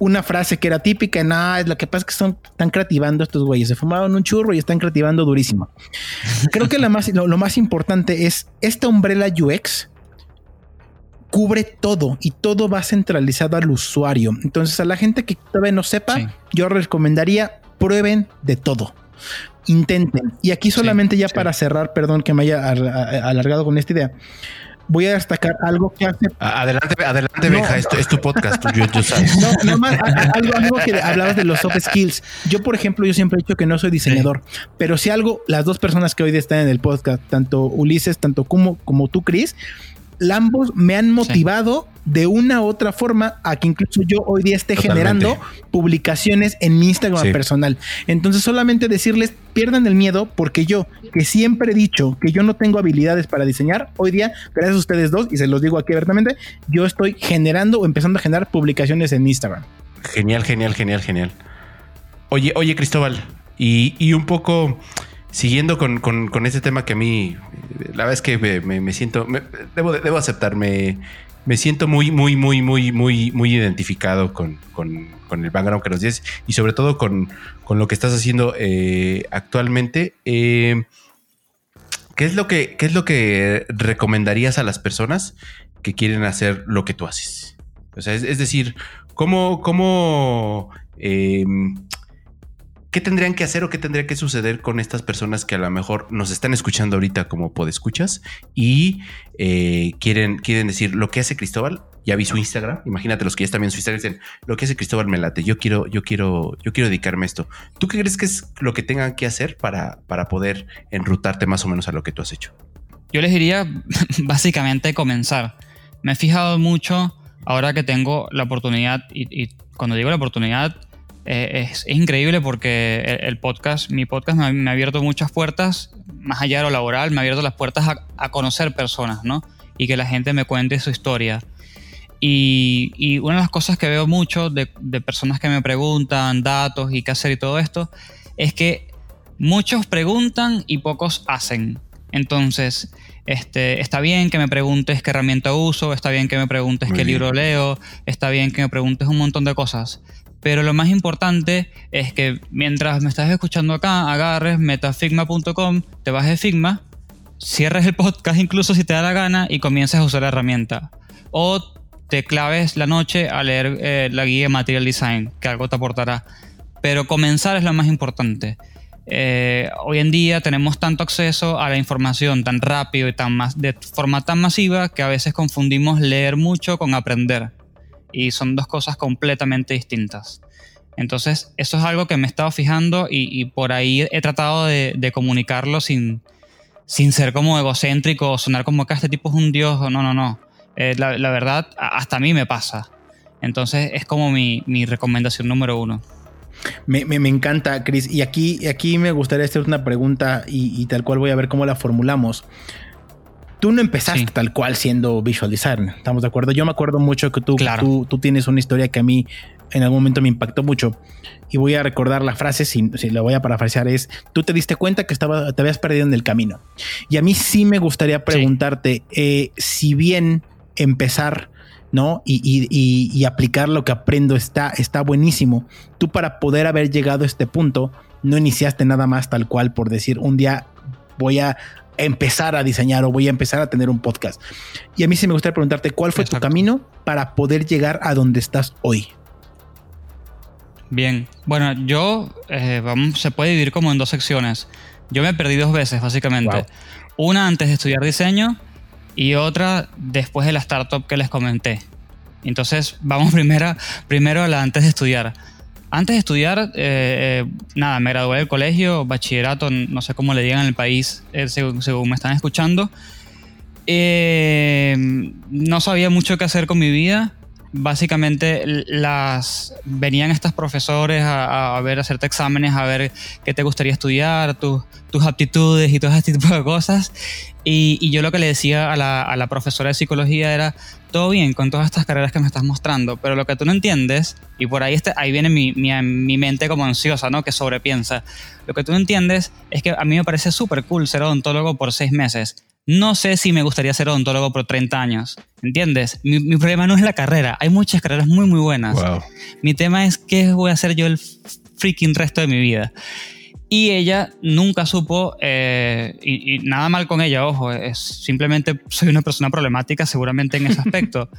Speaker 1: una frase que era típica, nada, es lo que pasa es que son, están creativando estos güeyes, se fumaron un churro y están creativando durísimo. (laughs) Creo que más, lo, más importante es esta umbrella UX cubre todo y todo va centralizado al usuario. Entonces a la gente que todavía no sepa, yo recomendaría prueben de todo. Intenten. Y aquí solamente ya para cerrar, perdón que me haya alargado con esta idea voy a destacar algo que hace.
Speaker 2: Adelante, adelante, Benja, esto es tu podcast. yo,
Speaker 1: No, más, algo, algo, que hablabas de los soft (laughs) skills. Yo, por ejemplo, yo siempre he dicho que no soy diseñador, pero si algo, las dos personas que hoy están en el podcast, tanto Ulises, tanto como, como tú, Chris, ambos me han motivado de una u otra forma a que incluso yo hoy día esté generando publicaciones en mi Instagram personal. Entonces solamente decirles, pierdan el miedo porque yo, que siempre he dicho que yo no tengo habilidades para diseñar, hoy día, gracias a ustedes dos, y se los digo aquí abiertamente, yo estoy generando o empezando a generar publicaciones en Instagram.
Speaker 2: Genial, genial, genial, genial. Oye, oye Cristóbal, y, un poco siguiendo con, con, este tema que a mí, la verdad es que me, siento, debo, debo aceptarme me siento muy, muy, muy, muy, muy, muy identificado con, el background que nos dices y sobre todo con, lo que estás haciendo eh, actualmente. Eh, ¿qué, es lo que, ¿Qué es lo que recomendarías a las personas que quieren hacer lo que tú haces? O sea, es, decir, ¿cómo, cómo eh, ¿qué tendrían que hacer o qué tendría que suceder con estas personas que a lo mejor nos están escuchando ahorita como podescuchas y eh, quieren, quieren decir lo que hace Cristóbal? Ya vi su Instagram. Imagínate los que ya están viendo su Instagram dicen lo que hace Cristóbal me late. Yo quiero, yo quiero, yo quiero dedicarme a esto. ¿Tú qué crees que es lo que tengan que hacer para, para poder enrutarte más o menos a lo que tú has hecho?
Speaker 3: Yo les diría (laughs) básicamente comenzar. Me he fijado mucho ahora que tengo la oportunidad y, y cuando digo la oportunidad eh, es, increíble porque el, podcast, mi podcast me ha, abierto muchas puertas, más allá de lo laboral, me ha abierto las puertas a, conocer personas, ¿no? Y que la gente me cuente su historia. Y, una de las cosas que veo mucho de, personas que me preguntan datos y qué hacer y todo esto, es que muchos preguntan y pocos hacen. Entonces, este, está bien que me preguntes qué herramienta uso, está bien que me preguntes qué libro leo, está bien que me preguntes un montón de cosas, pero lo más importante es que mientras me estás escuchando acá, agarres metafigma.com, te de Figma, cierres el podcast incluso si te da la gana y comiences a usar la herramienta. O te claves la noche a leer eh, la guía de Material Design, que algo te aportará. Pero comenzar es lo más importante. Eh, hoy en día tenemos tanto acceso a la información tan rápido y tan de forma tan masiva que a veces confundimos leer mucho con aprender y son dos cosas completamente distintas. Entonces, eso es algo que me he estado fijando y, por ahí he tratado de, comunicarlo sin, sin ser como egocéntrico o sonar como que este tipo es un dios o no, no, no. Eh, la, verdad, hasta a mí me pasa. Entonces, es como mi, recomendación número uno.
Speaker 1: Me, encanta, Chris. Y aquí, aquí me gustaría hacer una pregunta y, tal cual voy a ver cómo la formulamos tú no empezaste tal cual siendo visual designer. ¿Estamos de acuerdo? Yo me acuerdo mucho que tú, tú, tienes una historia que a mí en algún momento me impactó mucho. Y voy a recordar la frase, si, si la voy a parafrasear, es, tú te diste cuenta que estaba, te habías perdido en el camino. Y a mí sí me gustaría preguntarte, eh, si bien empezar... ¿no? Y, y, aplicar lo que aprendo está, está buenísimo. Tú para poder haber llegado a este punto, no iniciaste nada más tal cual por decir un día voy a empezar a diseñar o voy a empezar a tener un podcast. Y a mí sí me gustaría preguntarte cuál fue tu camino para poder llegar a donde estás hoy.
Speaker 3: Bien, bueno, yo eh, vamos, se puede dividir como en dos secciones. Yo me perdí dos veces, básicamente. Una antes de estudiar diseño y otra después de la startup que les comenté. Entonces, vamos (laughs) primero, primero a la antes de estudiar. Antes de estudiar, eh, eh, nada, me gradué del colegio, bachillerato, no sé cómo le digan en el país, eh, según, me están escuchando. no sabía mucho qué hacer con mi vida. Básicamente las venían estos profesores a, ver, a hacerte exámenes, a ver qué te gustaría estudiar, tus aptitudes y todo ese (laughs) tipo de cosas. Y, yo lo que le decía a la, profesora de psicología era, todo bien con todas estas carreras que me estás mostrando, pero lo que tú no entiendes, y por ahí, este, ahí viene mi, mi, mente como ansiosa, ¿no? Que sobrepiensa. Lo que tú no entiendes es que a mí me parece súper cool ser odontólogo por seis meses. No sé si me gustaría ser odontólogo por 30 años. ¿Entiendes? Mi, mi problema no es la carrera. Hay muchas carreras muy, muy buenas. Mi tema es qué voy a hacer yo el freaking resto de mi vida. Y ella nunca supo, eh, y, nada mal con ella, ojo, es, simplemente soy una persona problemática seguramente en ese (laughs) aspecto.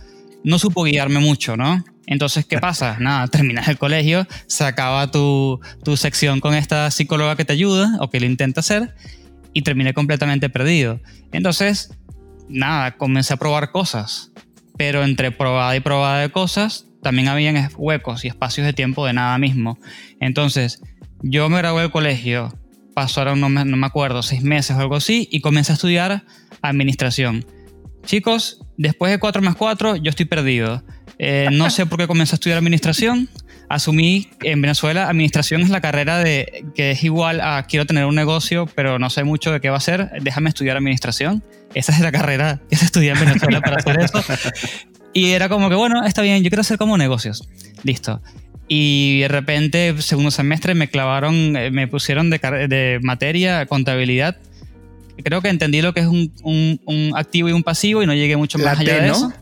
Speaker 3: No supo guiarme mucho, ¿no? Entonces, ¿qué pasa? (laughs) Nada, terminas el colegio, se acaba tu, tu sección con esta psicóloga que te ayuda o que lo intenta hacer y terminé completamente perdido. Entonces, nada, comencé a probar cosas, pero entre probada y probada de cosas, también habían huecos y espacios de tiempo de nada mismo. Entonces, yo me gradué del colegio, pasaron, no me, no me acuerdo, seis meses o algo así, y comencé a estudiar administración. Chicos, después de 4 más 4, yo estoy perdido. Eh, no sé por qué comencé a estudiar administración. Asumí en Venezuela, administración es la carrera de que es igual a quiero tener un negocio, pero no sé mucho de qué va a ser. Déjame estudiar administración. Esa es la carrera que se estudia en Venezuela para hacer eso. Y era como que, bueno, está bien, yo quiero hacer como negocios. Listo. Y de repente, segundo semestre, me clavaron, eh, me pusieron de, de materia contabilidad. Creo que entendí lo que es un, un, activo y un pasivo y no llegué mucho más allá de eso.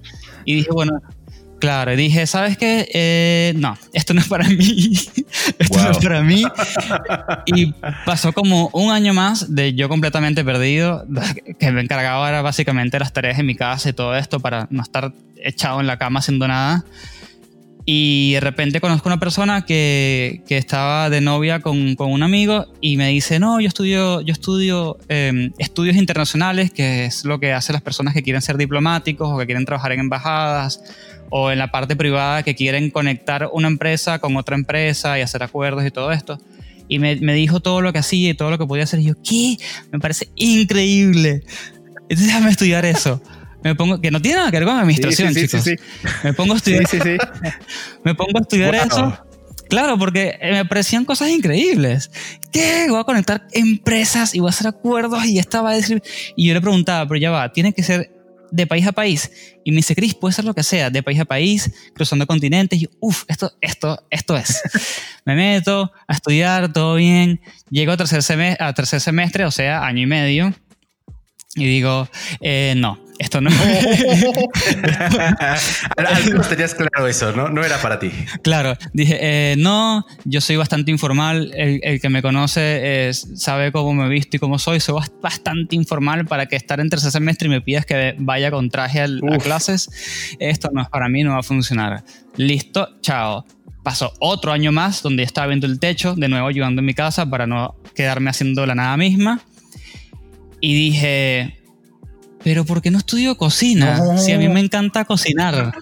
Speaker 3: Y dije, bueno, Claro, dije, ¿sabes qué? Eh, no, esto no es para (laughs) mí. esto no es para mí. Y pasó como un año más de yo completamente perdido, que me encargaba era básicamente las tareas en mi casa y todo esto para no estar echado en la cama haciendo nada. Y de repente conozco una persona que, que estaba de novia con, con, un amigo y me dice, no, yo estudio, yo estudio em, estudios internacionales, que es lo que hacen las personas que quieren ser diplomáticos o que quieren trabajar en embajadas o en la parte privada que quieren conectar una empresa con otra empresa y hacer acuerdos y todo esto. Y me, me dijo todo lo que hacía y todo lo que podía hacer. Y yo, ¿qué? Me parece increíble. Entonces déjame estudiar eso. Me pongo, que no tiene nada que ver con administración, sí, sí, chicos. Sí, me pongo a estudiar, (laughs) me pongo a estudiar eso. Claro, porque me parecían cosas increíbles. ¿Qué? Voy a conectar empresas y voy a hacer acuerdos y estaba a decir. Y yo le preguntaba, pero ya va, tiene que ser de país a país. Y me dice, Chris, puede ser lo que sea, de país a país, cruzando continentes. Y uff, esto, esto, esto es. (laughs) me meto a estudiar, todo bien. Llego a tercer, semestre, a tercer semestre, o sea, año y medio. Y digo, eh, no, esto no. (laughs)
Speaker 2: Al menos tenías claro eso, ¿no? No era para ti.
Speaker 3: Claro, dije, eh, no, yo soy bastante informal. El, que me conoce sabe cómo me he visto y cómo soy. Soy bastante informal para que estar en tercer semestre y me pidas que vaya con traje a clases. Esto no es para mí, no va a funcionar. Listo, chao. Pasó otro año más donde estaba viendo el techo, de nuevo ayudando en mi casa para no quedarme haciendo la nada misma. Y dije, pero ¿por qué no estudio cocina? Si a mí me encanta cocinar.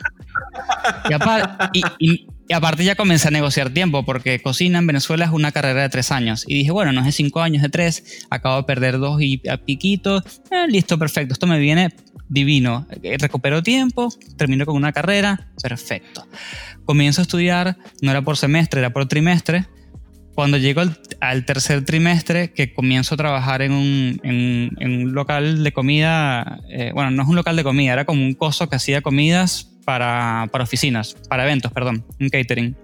Speaker 3: Y, aparte ya comencé a negociar tiempo, porque cocina en Venezuela es una carrera de tres años. Y dije, bueno, no es de cinco años, de tres, acabo de perder dos y a piquito. Eh, listo, perfecto, esto me viene divino. Eh, recupero tiempo, termino con una carrera, perfecto. Comienzo a estudiar, no era por semestre, era por trimestre cuando llego al, tercer trimestre, que comienzo a trabajar en un, en, un local de comida, eh, bueno, no es un local de comida, era como un coso que hacía comidas para, para oficinas, para eventos, perdón, un catering.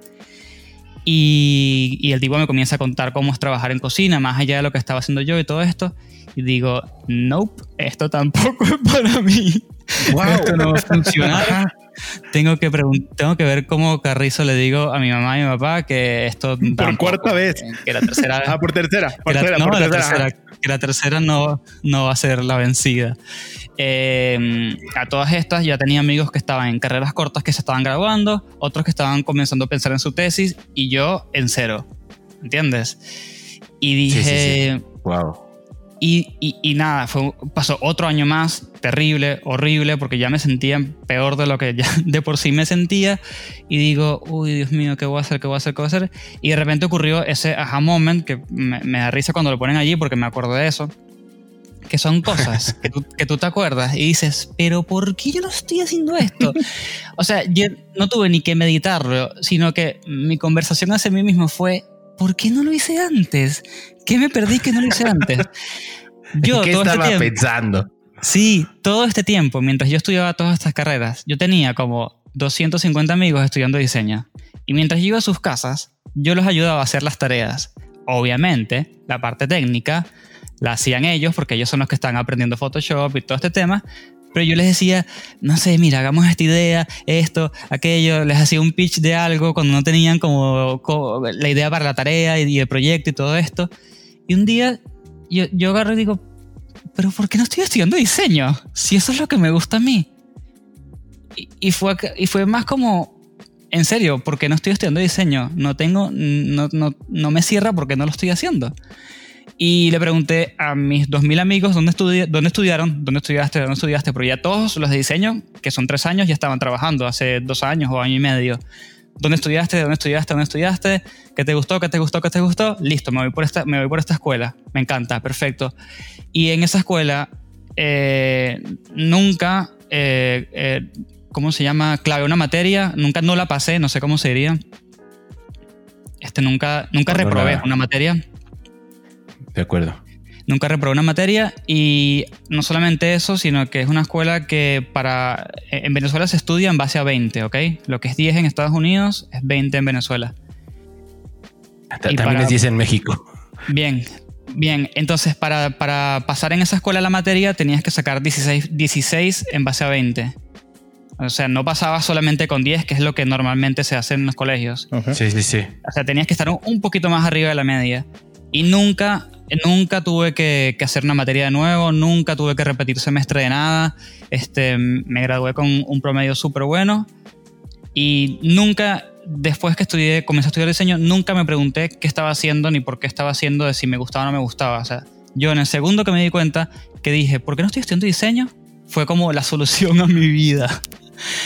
Speaker 3: Y, y, el tipo me comienza a contar cómo es trabajar en cocina, más allá de lo que estaba haciendo yo y todo esto. Y digo, nope, esto tampoco es para mí. Wow. Esto no va a funcionar (laughs) tengo que tengo que ver cómo Carrizo le digo a mi mamá y mi papá que esto
Speaker 1: por cuarta vez.
Speaker 3: que la tercera
Speaker 1: ah por tercera por
Speaker 3: tercera,
Speaker 1: no,
Speaker 3: La tercera. que la tercera no, no va a ser la vencida. Em, a todas estas ya tenía amigos que estaban en carreras cortas que se estaban graduando otros que estaban comenzando a pensar en su tesis y yo en cero ¿entiendes? y dije
Speaker 2: wow
Speaker 3: y, nada, fue, pasó otro año más terrible, horrible, porque ya me sentía peor de lo que ya (laughs) de por sí me sentía. Y digo, uy, Dios mío, ¿qué voy a hacer? ¿Qué voy a hacer? ¿Qué voy a hacer? Y de repente ocurrió ese aha moment que me, da risa cuando lo ponen allí, porque me acuerdo de eso. Que son cosas que, tú, que tú te acuerdas y dices, pero ¿por qué yo no estoy haciendo esto? (laughs) o sea, yo no tuve ni que meditarlo, sino que mi conversación hacia mí mismo fue, ¿por qué no lo hice antes? ¿Qué me perdí que no lo hice antes? (laughs)
Speaker 2: Yo, ¿Qué este estaba pensando?
Speaker 3: Sí, todo este tiempo, mientras yo estudiaba todas estas carreras, yo tenía como 250 amigos estudiando diseño. Y mientras yo iba a sus casas, yo los ayudaba a hacer las tareas. Obviamente, la parte técnica la hacían ellos porque ellos son los que están aprendiendo Photoshop y todo este tema. Pero yo les decía, no sé, mira, hagamos esta idea, esto, aquello. Les hacía un pitch de algo cuando no tenían como, la idea para la tarea y, el proyecto y todo esto. Y un día yo, yo agarro y digo, pero ¿por qué no estoy estudiando diseño? Si eso es lo que me gusta a mí. Y, fue, y fue más como, en serio, ¿por qué no estoy estudiando diseño? No tengo, no, no, no me cierra porque no lo estoy haciendo. Y le pregunté a mis 2.000 amigos dónde, dónde estudiaron, dónde estudiaste, dónde estudiaste, pero ya todos los de diseño, que son tres años, ya estaban trabajando hace dos años o año y medio. ¿Dónde estudiaste? ¿Dónde estudiaste? ¿Dónde estudiaste? ¿Qué te gustó? ¿Qué te gustó? ¿Qué te gustó? Listo, me voy por esta, me voy por esta escuela. Me encanta, perfecto. Y en esa escuela eh, nunca, eh, eh, ¿cómo se llama? Clave una materia, nunca no la pasé, no sé cómo se diría. Este, nunca, nunca reprobé una materia.
Speaker 2: De acuerdo.
Speaker 3: Nunca reprobé una materia y no solamente eso, sino que es una escuela que para en Venezuela se estudia en base a 20, ¿ok? Lo que es 10 en Estados Unidos es 20 en Venezuela.
Speaker 2: También es 10 en México.
Speaker 3: Bien, bien. Entonces, para, pasar en esa escuela la materia tenías que sacar 16, 16 en base a 20. O sea, no pasaba solamente con 10, que es lo que normalmente se hace en los colegios.
Speaker 2: Sí, sí, sí.
Speaker 3: O sea, tenías que estar un poquito más arriba de la media. Y nunca, nunca tuve que, hacer una materia de nuevo, nunca tuve que repetir semestre de nada. Este, me gradué con un promedio súper bueno. Y nunca, después que estudié, comencé a estudiar diseño, nunca me pregunté qué estaba haciendo ni por qué estaba haciendo, de si me gustaba o no me gustaba. O sea, yo en el segundo que me di cuenta que dije, ¿por qué no estoy estudiando diseño? Fue como la solución a mi vida.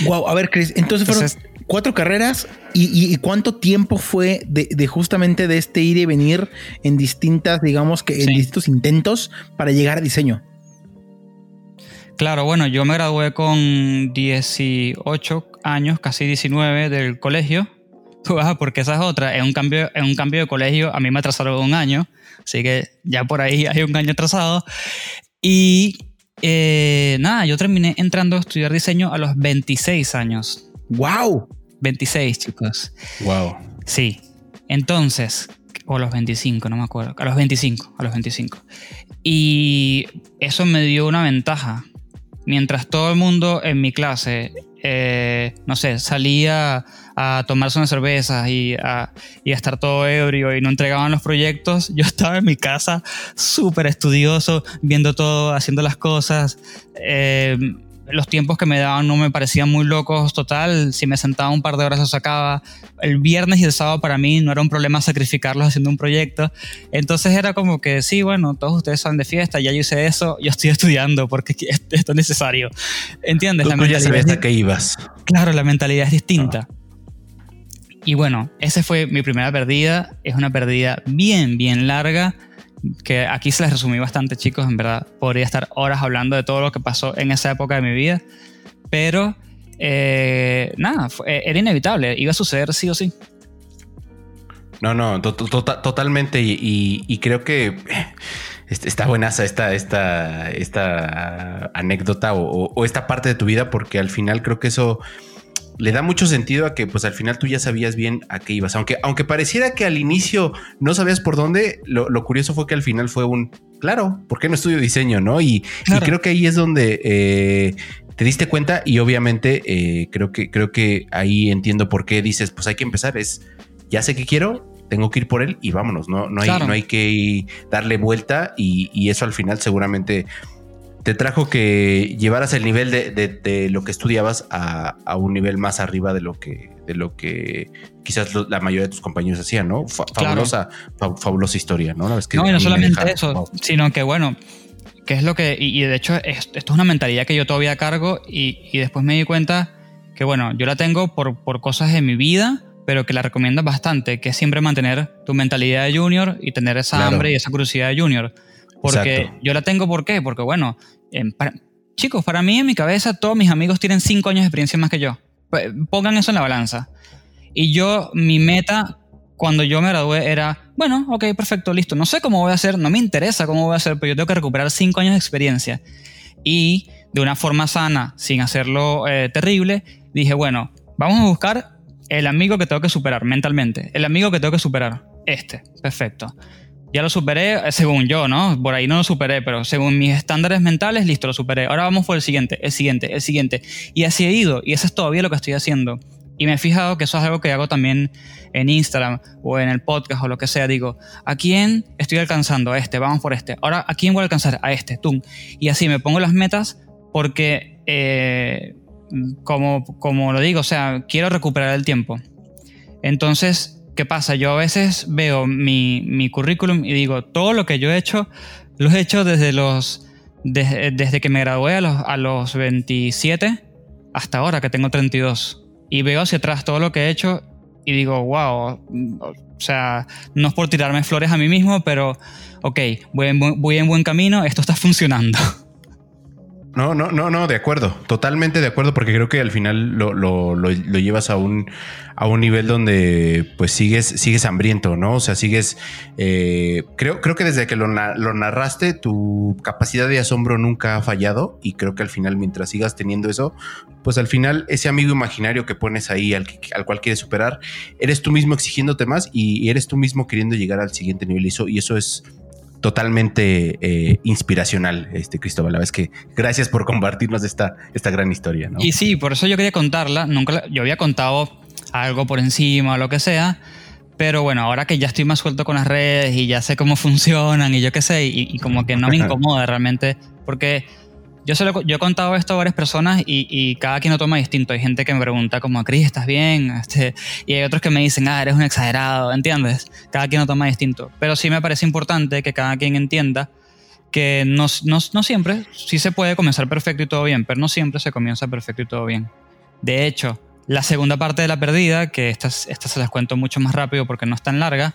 Speaker 1: Wow, a ver, Chris, entonces fueron cuatro carreras y, cuánto tiempo fue de, justamente de este ir y venir en distintas, digamos que en distintos intentos para llegar a diseño.
Speaker 3: Claro, bueno, yo me gradué con 18 años, casi 19 del colegio. (laughs) Porque esa es otra, en un cambio, en un cambio de colegio a mí me atrasaron un año, así que ya por ahí hay un año atrasado. Y eh, nada, yo terminé entrando a estudiar diseño a los 26 años.
Speaker 1: ¡Wow!
Speaker 3: 26, chicos.
Speaker 2: ¡Wow!
Speaker 3: Sí. Entonces, o a los 25, no me acuerdo. A los 25, a los 25. Y eso me dio una ventaja. Mientras todo el mundo en mi clase, eh, no sé, salía a tomarse unas cervezas y a, y a, estar todo ebrio y no entregaban los proyectos, yo estaba en mi casa súper estudioso, viendo todo, haciendo las cosas. Eh, los tiempos que me daban no me parecían muy locos, total, si me sentaba un par de horas lo sacaba. El viernes y el sábado para mí no era un problema sacrificarlos haciendo un proyecto. Entonces era como que sí, bueno, todos ustedes salen de fiesta, ya yo hice eso, yo estoy (laughs) estudiando porque (laughs) esto es necesario. ¿Entiendes?
Speaker 2: la mentalidad ya a qué ibas.
Speaker 3: Claro, la mentalidad es distinta. Y bueno, esa fue mi primera pérdida. Es una pérdida bien, bien larga. Que aquí se les resumí bastante, chicos. En verdad, podría estar horas hablando de todo lo que pasó en esa época de mi vida. Pero eh, nada, eh, era inevitable. Iba a suceder sí o sí.
Speaker 2: No, no, totalmente. Y, creo que está buenaza esta, esta, esta anécdota o, esta parte de tu vida, porque al final creo que eso le da mucho sentido a que pues al final tú ya sabías bien a qué ibas. Aunque, aunque pareciera que al inicio no sabías por dónde, lo, curioso fue que al final fue un, claro, ¿por qué no estudio diseño? ¿No? Y, creo que ahí es donde eh, te diste cuenta y obviamente eh, creo, que, creo que ahí entiendo por qué dices, pues hay que empezar, es, ya sé que quiero, tengo que ir por él y vámonos, no, no, hay, no hay que darle vuelta y, y eso al final seguramente te trajo que llevaras el nivel de, lo que estudiabas a, un nivel más arriba de lo que, de lo que quizás la mayoría de tus compañeros hacían, ¿no? fabulosa, fabulosa historia, ¿no?
Speaker 3: no, y no solamente eso, sino que bueno, que es lo que, y, de hecho esto, es una mentalidad que yo todavía cargo y, después me di cuenta que bueno, yo la tengo por, por cosas de mi vida, pero que la recomiendo bastante, que es siempre mantener tu mentalidad de junior y tener esa hambre y esa curiosidad de junior. Porque yo la tengo, ¿por qué? Porque bueno, chicos, para mí en mi cabeza todos mis amigos tienen cinco años de experiencia más que yo. Pongan eso en la balanza. Y yo, mi meta cuando yo me gradué era, bueno, ok, perfecto, listo. No sé cómo voy a hacer, no me interesa cómo voy a hacer, pero yo tengo que recuperar cinco años de experiencia. Y de una forma sana, sin hacerlo eh, terrible, dije, bueno, vamos a buscar el amigo que tengo que superar mentalmente. El amigo que tengo que superar. Este, perfecto ya lo superé, eh, según yo, ¿no? Por ahí no lo superé, pero según mis estándares mentales, listo, lo superé. Ahora vamos por el siguiente, el siguiente, el siguiente. Y así he ido, y eso es todavía lo que estoy haciendo. Y me he fijado que eso es algo que hago también en Instagram o en el podcast o lo que sea. Digo, ¿a quién estoy alcanzando? A este, vamos por este. Ahora, ¿a quién voy a alcanzar? A este, tú. Y así me pongo las metas porque, eh, como, como lo digo, o sea, quiero recuperar el tiempo. Entonces, ¿qué pasa? Yo a veces veo mi, currículum y digo, todo lo que yo he hecho, lo he hecho desde los... desde que me gradué a los, a los 27 hasta ahora que tengo 32. Y veo hacia atrás todo lo que he hecho y digo, wow, o sea, no es por tirarme flores a mí mismo, pero ok, voy voy en buen camino, esto está (laughs) funcionando.
Speaker 2: No, no, no, no, de acuerdo, totalmente de acuerdo, porque creo que al final lo, lo, lo, llevas a un, a un nivel donde pues sigues, sigues hambriento, ¿no? O sea, sigues, eh, creo, creo que desde que lo, narraste, tu capacidad de asombro nunca ha fallado y creo que al final, mientras sigas teniendo eso, pues al final ese amigo imaginario que pones ahí al, al cual quieres superar, eres tú mismo exigiéndote más y eres tú mismo queriendo llegar al siguiente nivel y eso, y eso es totalmente eh, inspiracional, este Cristóbal. La verdad es que gracias por compartirnos esta, esta gran historia.
Speaker 3: Y sí, por eso yo quería contarla. Nunca yo había contado algo por encima o lo que sea. Pero bueno, ahora que ya estoy más suelto con las redes y ya sé cómo (laughs) funcionan y yo qué sé, y, como que no me (laughs) incomoda realmente, porque yo, yo he contado esto a varias personas y, cada quien lo toma distinto. Hay gente que me pregunta como, Cris, ¿estás bien? Este, y hay otros que me dicen, ah, eres un exagerado, ¿entiendes? Cada quien lo toma distinto. Pero sí me parece importante que cada quien entienda que no, no, no siempre, sí se puede comenzar perfecto y todo bien, pero no siempre se comienza perfecto y todo bien. De hecho, la segunda parte de la perdida, que estas, estas se las cuento mucho más rápido porque no es tan larga,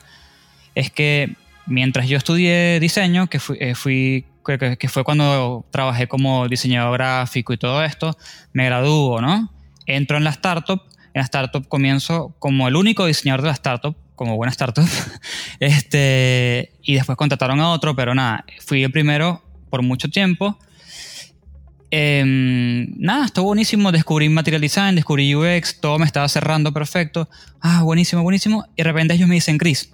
Speaker 3: es que mientras yo estudié diseño, que fui, eh, fui que, fue cuando trabajé como diseñador gráfico y todo esto, me gradúo, ¿no? Entro en la startup, en la startup comienzo como el único diseñador de la startup, como buena startup, (laughs) este, y después contrataron a otro, pero nada, fui el primero por mucho tiempo Em, nada, estuvo buenísimo. Descubrí Material Design, descubrí UX, todo me estaba cerrando perfecto. Ah, buenísimo, buenísimo. Y de repente ellos me dicen, Chris,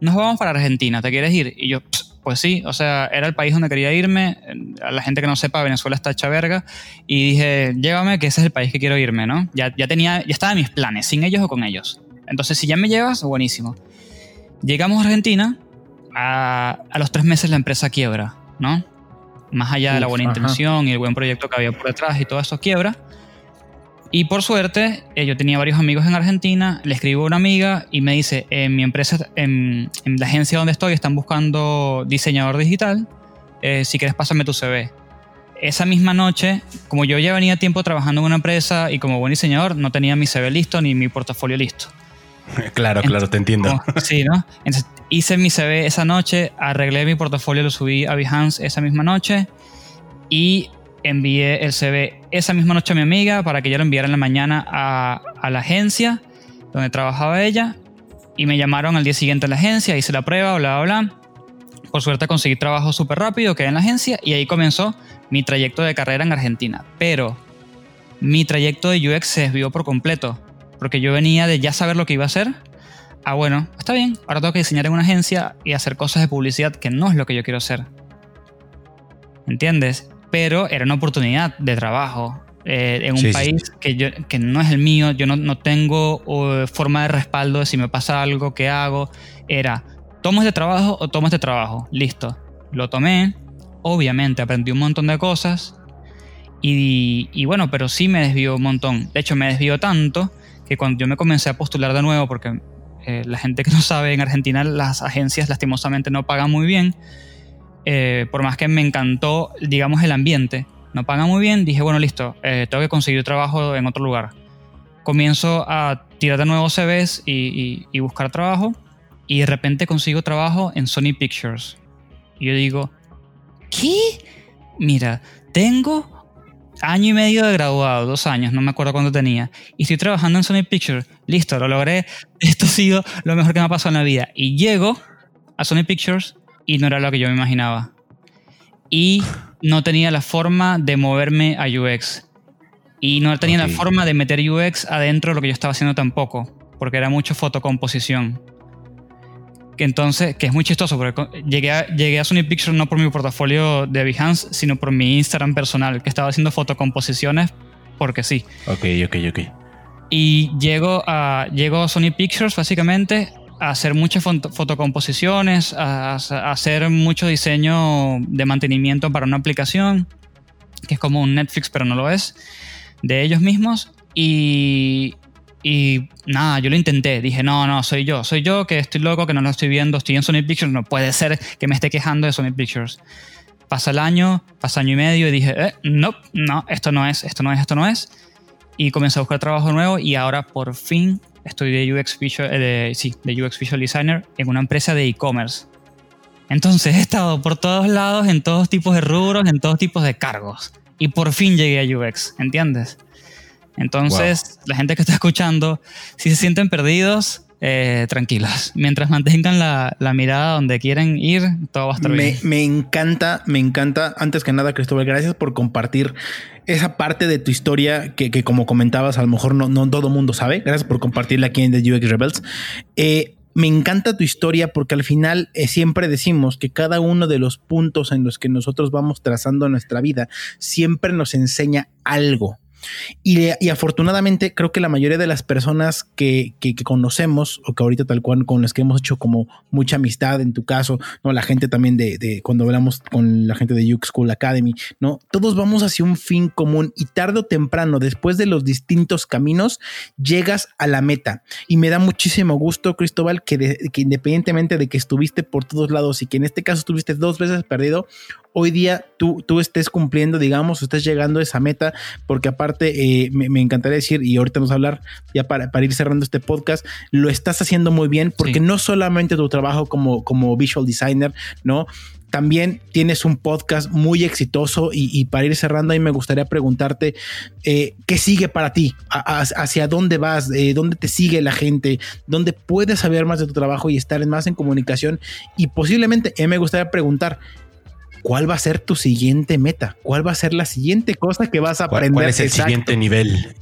Speaker 3: nos vamos para Argentina, ¿te quieres ir? Y yo, pues sí, o sea, era el país donde quería irme. A la gente que no sepa, Venezuela está hecha verga. Y dije, llévame, que ese es el país que quiero irme, ¿no? Ya, ya tenía, ya estaba en mis planes, sin ellos o con ellos. Entonces, si ya me llevas, buenísimo. Llegamos a Argentina, a, a los tres meses la empresa quiebra, ¿no? más allá de la buena intención y el buen proyecto que había por detrás y todo eso quiebra. Y por suerte, eh, yo tenía varios amigos en Argentina, le escribo a una amiga y me dice, en mi empresa, en, la agencia donde estoy, están buscando diseñador digital, eh, si quieres pásame tu CV. Esa misma noche, como yo ya venía tiempo trabajando en una empresa y como buen diseñador, no tenía mi CV listo ni mi portafolio listo. (laughs)
Speaker 2: Claro, claro, te entiendo.
Speaker 3: sí, ¿no? Entonces, hice mi CV esa noche, arreglé mi portafolio, lo subí a Behance esa misma noche y envié el CV esa misma noche a mi amiga para que ella lo enviara en la mañana a, la agencia donde trabajaba ella y me llamaron al día siguiente a la agencia, hice la prueba, bla, bla, bla. Por suerte conseguí trabajo súper rápido, quedé en la agencia y ahí comenzó mi trayecto de carrera en Argentina. Pero mi trayecto de UX se desvió por completo porque yo venía de ya saber lo que iba a hacer. Ah, bueno, está bien, ahora tengo que diseñar en una agencia y hacer cosas de publicidad que no es lo que yo quiero hacer. ¿Entiendes? Pero era una oportunidad de trabajo eh, en un país Que, yo, que no es el mío, yo no, no tengo forma de respaldo de si me pasa algo, qué hago. Era, ¿tomo este trabajo o tomo este trabajo? Listo. Lo tomé, obviamente aprendí un montón de cosas y, y bueno, pero sí me desvió un montón. De hecho, me desvió tanto que cuando yo me comencé a postular de nuevo, porque eh, la gente que no sabe, en Argentina las agencias lastimosamente no pagan muy bien, eh, por más que me encantó, digamos, el ambiente, no pagan muy bien, dije, bueno, listo, eh, tengo que conseguir trabajo en otro lugar. Comienzo a tirar de nuevo CVs y, y buscar trabajo, y de repente consigo trabajo en Sony Pictures. Y yo digo, ¿qué? Mira, tengo año y medio de graduado, dos años, no me acuerdo cuánto tenía, y estoy trabajando en Sony Pictures, listo, lo logré, (laughs) esto ha sido lo mejor que me ha pasado en la vida. Y llego a Sony Pictures y no era lo que yo me imaginaba. Y no tenía la forma de moverme a UX. Y no tenía la forma de meter UX adentro de lo que yo estaba haciendo tampoco, porque era mucho fotocomposición que entonces, que es muy chistoso, porque llegué a, llegué a Sony Pictures no por mi portafolio de Behance, sino por mi Instagram personal, que estaba haciendo fotocomposiciones porque sí.
Speaker 2: Ok, ok, ok.
Speaker 3: Y llego a, llego a Sony Pictures básicamente a hacer muchas fotocomposiciones, a, a, hacer mucho diseño de mantenimiento para una aplicación, que es como un Netflix, pero no lo es, de ellos mismos. Y, y nada, yo lo intenté. Dije, no, no, soy yo. Soy yo que estoy loco, que no lo estoy viendo. Estoy en Sony Pictures. No puede ser que me esté quejando de Sony Pictures. Pasa el año, pasa año y medio y dije, eh, no, no, esto no es, esto no es, esto no es. Y comencé a buscar trabajo nuevo y ahora por fin estoy de UX Visual, eh, sí, de UX Visual Designer en una empresa de e-commerce. Entonces he estado por todos lados, en todos tipos de rubros, en todos tipos de cargos. Y por fin llegué a UX, ¿entiendes? Entonces, la gente que está escuchando, si se sienten perdidos, eh, tranquilos. Mientras mantengan la, mirada donde quieren ir, todo va a estar
Speaker 1: bien. Me encanta, me encanta. Antes que nada, Cristóbal, gracias por compartir esa parte de tu historia que, como comentabas, a lo mejor no, no todo mundo sabe. Gracias por compartirla aquí en The UX Rebels. Eh, me encanta tu historia porque al final eh, siempre decimos que cada uno de los puntos en los que nosotros vamos trazando nuestra vida siempre nos enseña algo. Y, afortunadamente creo que la mayoría de las personas que, conocemos o que ahorita tal cual con las que hemos hecho como mucha amistad en tu caso, no la gente también de, cuando hablamos con la gente de Yuke School Academy, no todos vamos hacia un fin común y tarde o temprano después de los distintos caminos llegas a la meta. Y me da muchísimo gusto Cristóbal que, que independientemente de que estuviste por todos lados y que en este caso estuviste dos veces perdido hoy día tú, tú estés cumpliendo, digamos, estés llegando a esa meta, porque aparte eh, me, encantaría decir, y ahorita vamos a hablar ya para, para, ir cerrando este podcast, lo estás haciendo muy bien, porque no solamente tu trabajo como, como visual designer, ¿no? También tienes un podcast muy exitoso y, para ir cerrando ahí me gustaría preguntarte eh, qué sigue para ti, hacia dónde vas, eh, dónde te sigue la gente, dónde puedes saber más de tu trabajo y estar más en comunicación y posiblemente me gustaría preguntar ¿cuál va a ser tu siguiente meta? ¿Cuál va a ser la siguiente cosa que vas a aprender?
Speaker 2: ¿Cuál es el siguiente nivel?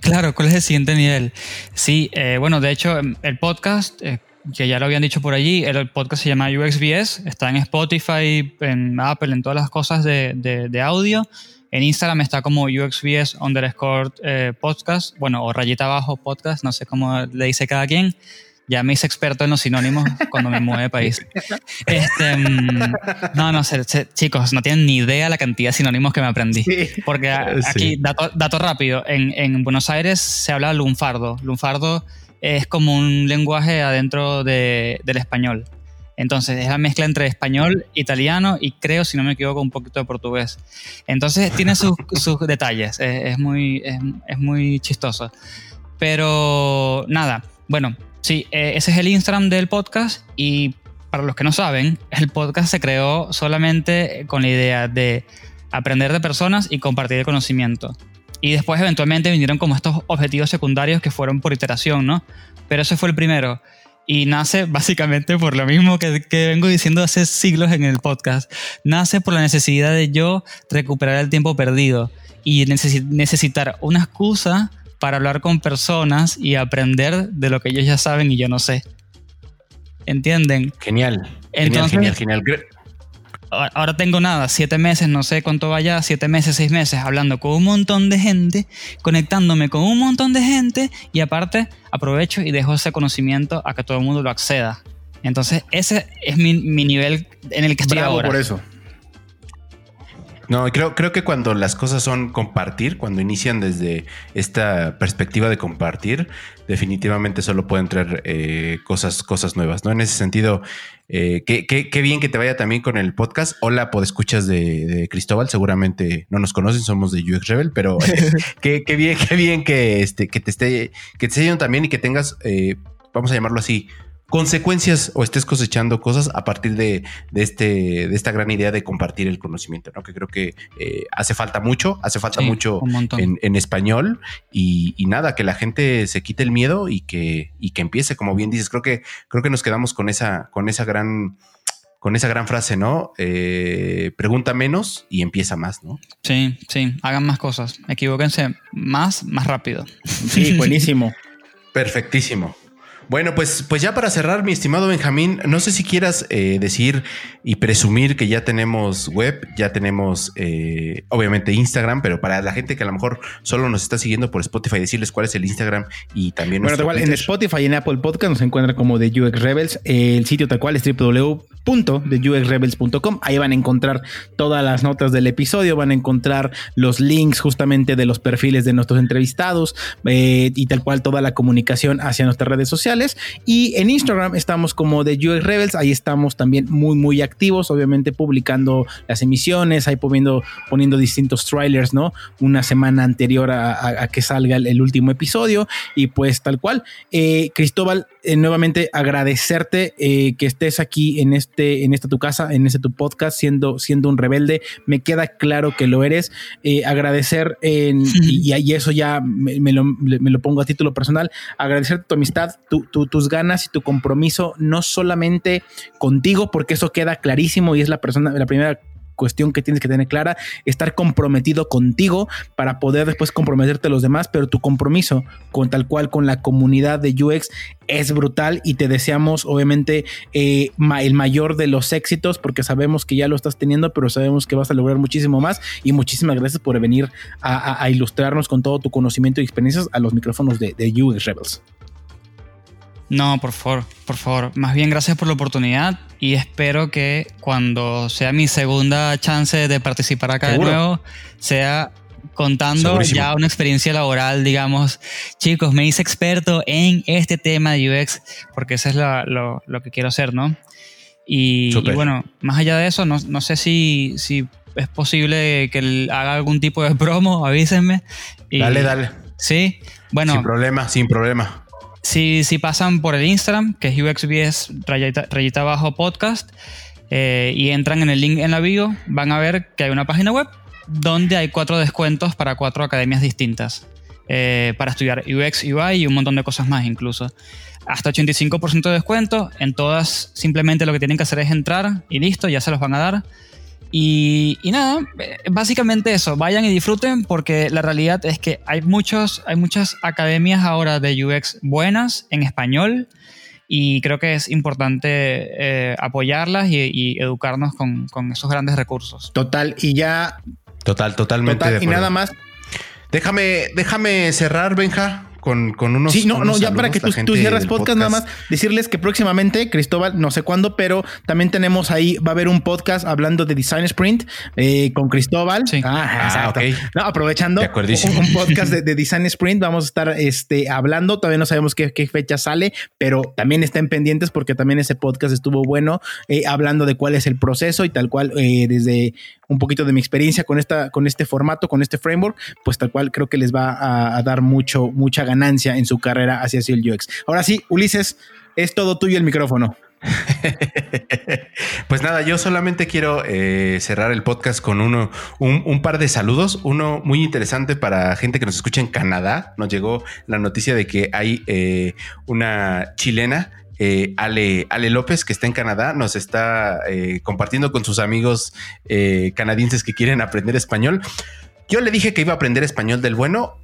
Speaker 3: Claro, ¿cuál es el siguiente nivel? Sí, eh, bueno, de hecho, em, el podcast, eh, que ya lo habían dicho por allí, el podcast se llama UXBS, está en Spotify, en Apple, en todas las cosas de, audio. En Instagram está como UXBS underscore eh, podcast, bueno, o rayita abajo podcast, no sé cómo le dice cada quien ya me hice experto en los sinónimos cuando me mudé de país. Este, mm, no, no, sé, chicos, no tienen ni idea la cantidad de sinónimos que me aprendí. Porque aquí, dato, rápido, en, en, Buenos Aires se habla lunfardo. Lunfardo es como un lenguaje adentro de, del español. Entonces es la mezcla entre español, italiano y creo, si no me equivoco, un poquito de portugués. Entonces tiene sus, (laughs) sus detalles, es, es muy, es, es muy chistoso. Pero nada, bueno, Sí, eh, ese es el Instagram del podcast y para los que no saben, (laughs) el podcast se creó solamente con la idea de aprender de personas y compartir el conocimiento. Y después eventualmente vinieron como estos objetivos secundarios que fueron por iteración, ¿no? Pero ese fue el primero. Y nace (laughs) básicamente por lo mismo que, que, vengo diciendo hace siglos en el podcast. Nace por la necesidad de yo recuperar el tiempo perdido y necesitar una excusa para hablar con personas y aprender de lo que ellos ya saben y yo no sé. ¿Entienden?
Speaker 2: Genial. genial, genial, genial.
Speaker 3: Ahora tengo nada, siete meses, no sé cuánto vaya, siete meses, seis meses, hablando con un montón de gente, conectándome con un montón de gente y aparte aprovecho y dejo ese conocimiento a que todo el mundo lo acceda. Entonces, ese es mi, nivel en el que estoy
Speaker 1: Bravo
Speaker 3: ahora.
Speaker 1: por eso.
Speaker 2: No, creo, creo que cuando las cosas son compartir, cuando inician desde esta perspectiva de compartir, definitivamente solo pueden traer eh, cosas, cosas nuevas, ¿no? En ese sentido, eh, qué, bien que te vaya también con el podcast. Hola, podescuchas de, de Cristóbal, seguramente no nos conocen, somos de UX Rebel, pero (laughs) qué, bien, qué bien que, este, que te esté, que te esté yendo también y que tengas, eh, vamos a llamarlo así, consecuencias o estés cosechando cosas a partir de, este, de esta gran idea de compartir el conocimiento, ¿no? Que creo que eh, hace falta mucho, hace falta mucho en, español y, nada, que la gente se quite el miedo y que, y que empiece, como bien dices, creo que, creo que nos quedamos con esa, con esa gran con esa gran frase, ¿no? Eh, pregunta menos y empieza más, ¿no?
Speaker 3: Sí, sí, hagan más cosas, equivóquense más, más rápido.
Speaker 1: Sí, buenísimo. (laughs)
Speaker 2: Perfectísimo. Bueno, pues, pues ya para cerrar, mi estimado Benjamín, no sé si quieras eh, decir y presumir que ya tenemos web, ya tenemos eh, obviamente Instagram, pero para la gente que a lo mejor solo nos está siguiendo por Spotify, decirles cuál es el Instagram y también...
Speaker 1: Bueno, igual en Spotify y en Apple Podcast nos encuentra como de UX Rebels. El sitio tal cual es www.theuxrebels.com. Ahí van a encontrar todas las notas del episodio, van a encontrar los links justamente de los perfiles de nuestros entrevistados eh, y tal cual toda la comunicación hacia nuestras redes sociales y en Instagram estamos como de UX Rebels, ahí estamos también muy, muy activos, obviamente publicando las emisiones, ahí poniendo, poniendo distintos trailers, ¿no? Una semana anterior a, que salga el, último episodio y pues tal cual. Eh, Cristóbal, eh, nuevamente agradecerte eh, que estés aquí en este, en esta tu casa, en este tu podcast, siendo, siendo un rebelde. Me queda claro que lo eres. agradecer y, y, eso ya me, lo, me, lo, pongo a título personal. Agradecer tu amistad, tu, tus ganas y tu compromiso, no solamente contigo, porque eso queda clarísimo y es la persona, la primera cuestión que tienes que tener clara, estar comprometido contigo para poder después comprometerte a los demás, pero tu compromiso con tal cual con la comunidad de UX es brutal y te deseamos obviamente eh, el mayor de los éxitos porque sabemos que ya lo estás teniendo, pero sabemos que vas a lograr muchísimo más y muchísimas gracias por venir a, ilustrarnos con todo tu conocimiento y experiencias a los micrófonos de, de UX Rebels.
Speaker 3: No, por favor, por favor. Más bien gracias por la oportunidad y espero que cuando sea mi segunda chance de participar acá de nuevo, sea contando ya una experiencia laboral, digamos, chicos, me hice experto en este tema de UX, porque eso es lo, que quiero hacer, ¿no? Y, bueno, más allá de eso, no, no sé si, si, es posible que haga algún tipo de (laughs) promo, avísenme.
Speaker 2: dale, dale.
Speaker 3: Sí, bueno.
Speaker 2: Sin problema, sin problema.
Speaker 3: Si, pasan por el Instagram, que es UXBS rayita, abajo podcast, eh, y entran en el link en la bio, van a ver que hay una página web donde hay cuatro descuentos para cuatro academias distintas. Eh, para estudiar UX, UI y un montón de cosas más incluso. Hasta 85% de descuento. En todas simplemente lo que tienen que hacer es entrar y listo, ya se los van a dar. Y, nada, básicamente eso, vayan y disfruten porque la realidad es que hay, muchos, hay muchas academias ahora de UX buenas en español y creo que es importante eh, apoyarlas y, educarnos con, esos grandes recursos.
Speaker 1: Total, y ya...
Speaker 2: Total, totalmente.
Speaker 1: y nada más.
Speaker 2: Déjame, déjame cerrar, Benja, con, unos.
Speaker 1: Sí, no, no, ya para que tú, cierres podcast, nada más, decirles que próximamente, Cristóbal, no sé cuándo, pero también tenemos ahí, va a haber un podcast hablando de Design Sprint eh, con Cristóbal.
Speaker 3: Sí.
Speaker 1: Ah, ah No, aprovechando un, podcast de, Design Sprint, vamos a estar este, hablando. Todavía no sabemos qué, fecha sale, pero también estén pendientes porque también ese podcast estuvo bueno, eh, hablando de cuál es el proceso y tal cual, eh, desde un poquito de mi experiencia con, esta, con este formato, con este framework, pues tal cual creo que les va a, a dar mucho, mucha ganancia en su carrera hacia el UX. Ahora sí, Ulises, es todo tuyo el micrófono. (laughs)
Speaker 2: pues nada, yo solamente quiero eh, cerrar el podcast con uno, un, par de saludos. Uno muy interesante para gente que nos escucha en Canadá. Nos llegó la noticia de que hay eh, una chilena eh, Ale, Ale, López, que está en Canadá, nos está compartiendo con sus amigos canadienses que quieren aprender español. Yo le dije que iba a aprender español del bueno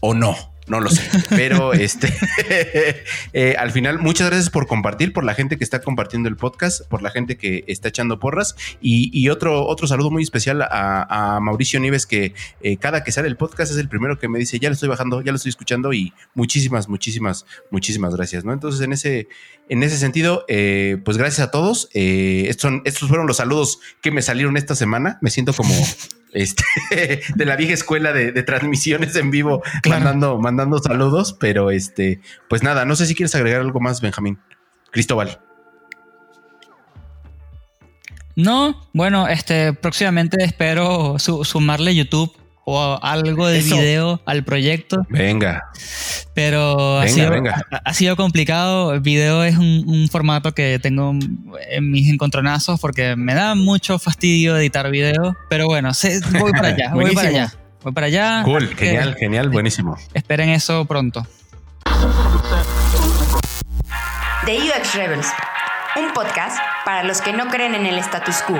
Speaker 2: o no. No lo sé, pero (laughs) este (laughs) eh, al final, muchas gracias por compartir, por la gente que está compartiendo el podcast, por la gente que está echando porras y, otro, otro saludo muy especial a, Mauricio Nieves, que eh, cada que sale el podcast es el primero que me dice ya lo estoy bajando, ya lo estoy escuchando y muchísimas, muchísimas, muchísimas gracias. ¿no? Entonces, en ese, en ese sentido, eh, pues gracias a todos. estos, estos fueron los saludos que me salieron esta semana. Me siento como (laughs) este, (laughs) de la vieja escuela de, transmisiones en vivo, mandando, mandando saludos, pero este, pues nada, no sé si quieres agregar algo más, Benjamín. Cristóbal.
Speaker 3: No, bueno, este, próximamente espero sumarle YouTube o algo de video al proyecto.
Speaker 2: Venga.
Speaker 3: Pero ha, sido, ha, sido, complicado. El video es un, formato que tengo en mis encontronazos porque me da mucho fastidio editar video. Pero bueno, voy para allá, (laughs) voy para allá. Voy para allá.
Speaker 2: Cool, genial, genial, buenísimo.
Speaker 3: Esperen eso pronto.
Speaker 4: The UX Rebels, un podcast para los que no creen en el status quo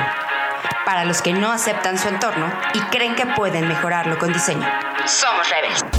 Speaker 4: para los que no aceptan su entorno y creen que pueden mejorarlo con diseño. Somos Rebels.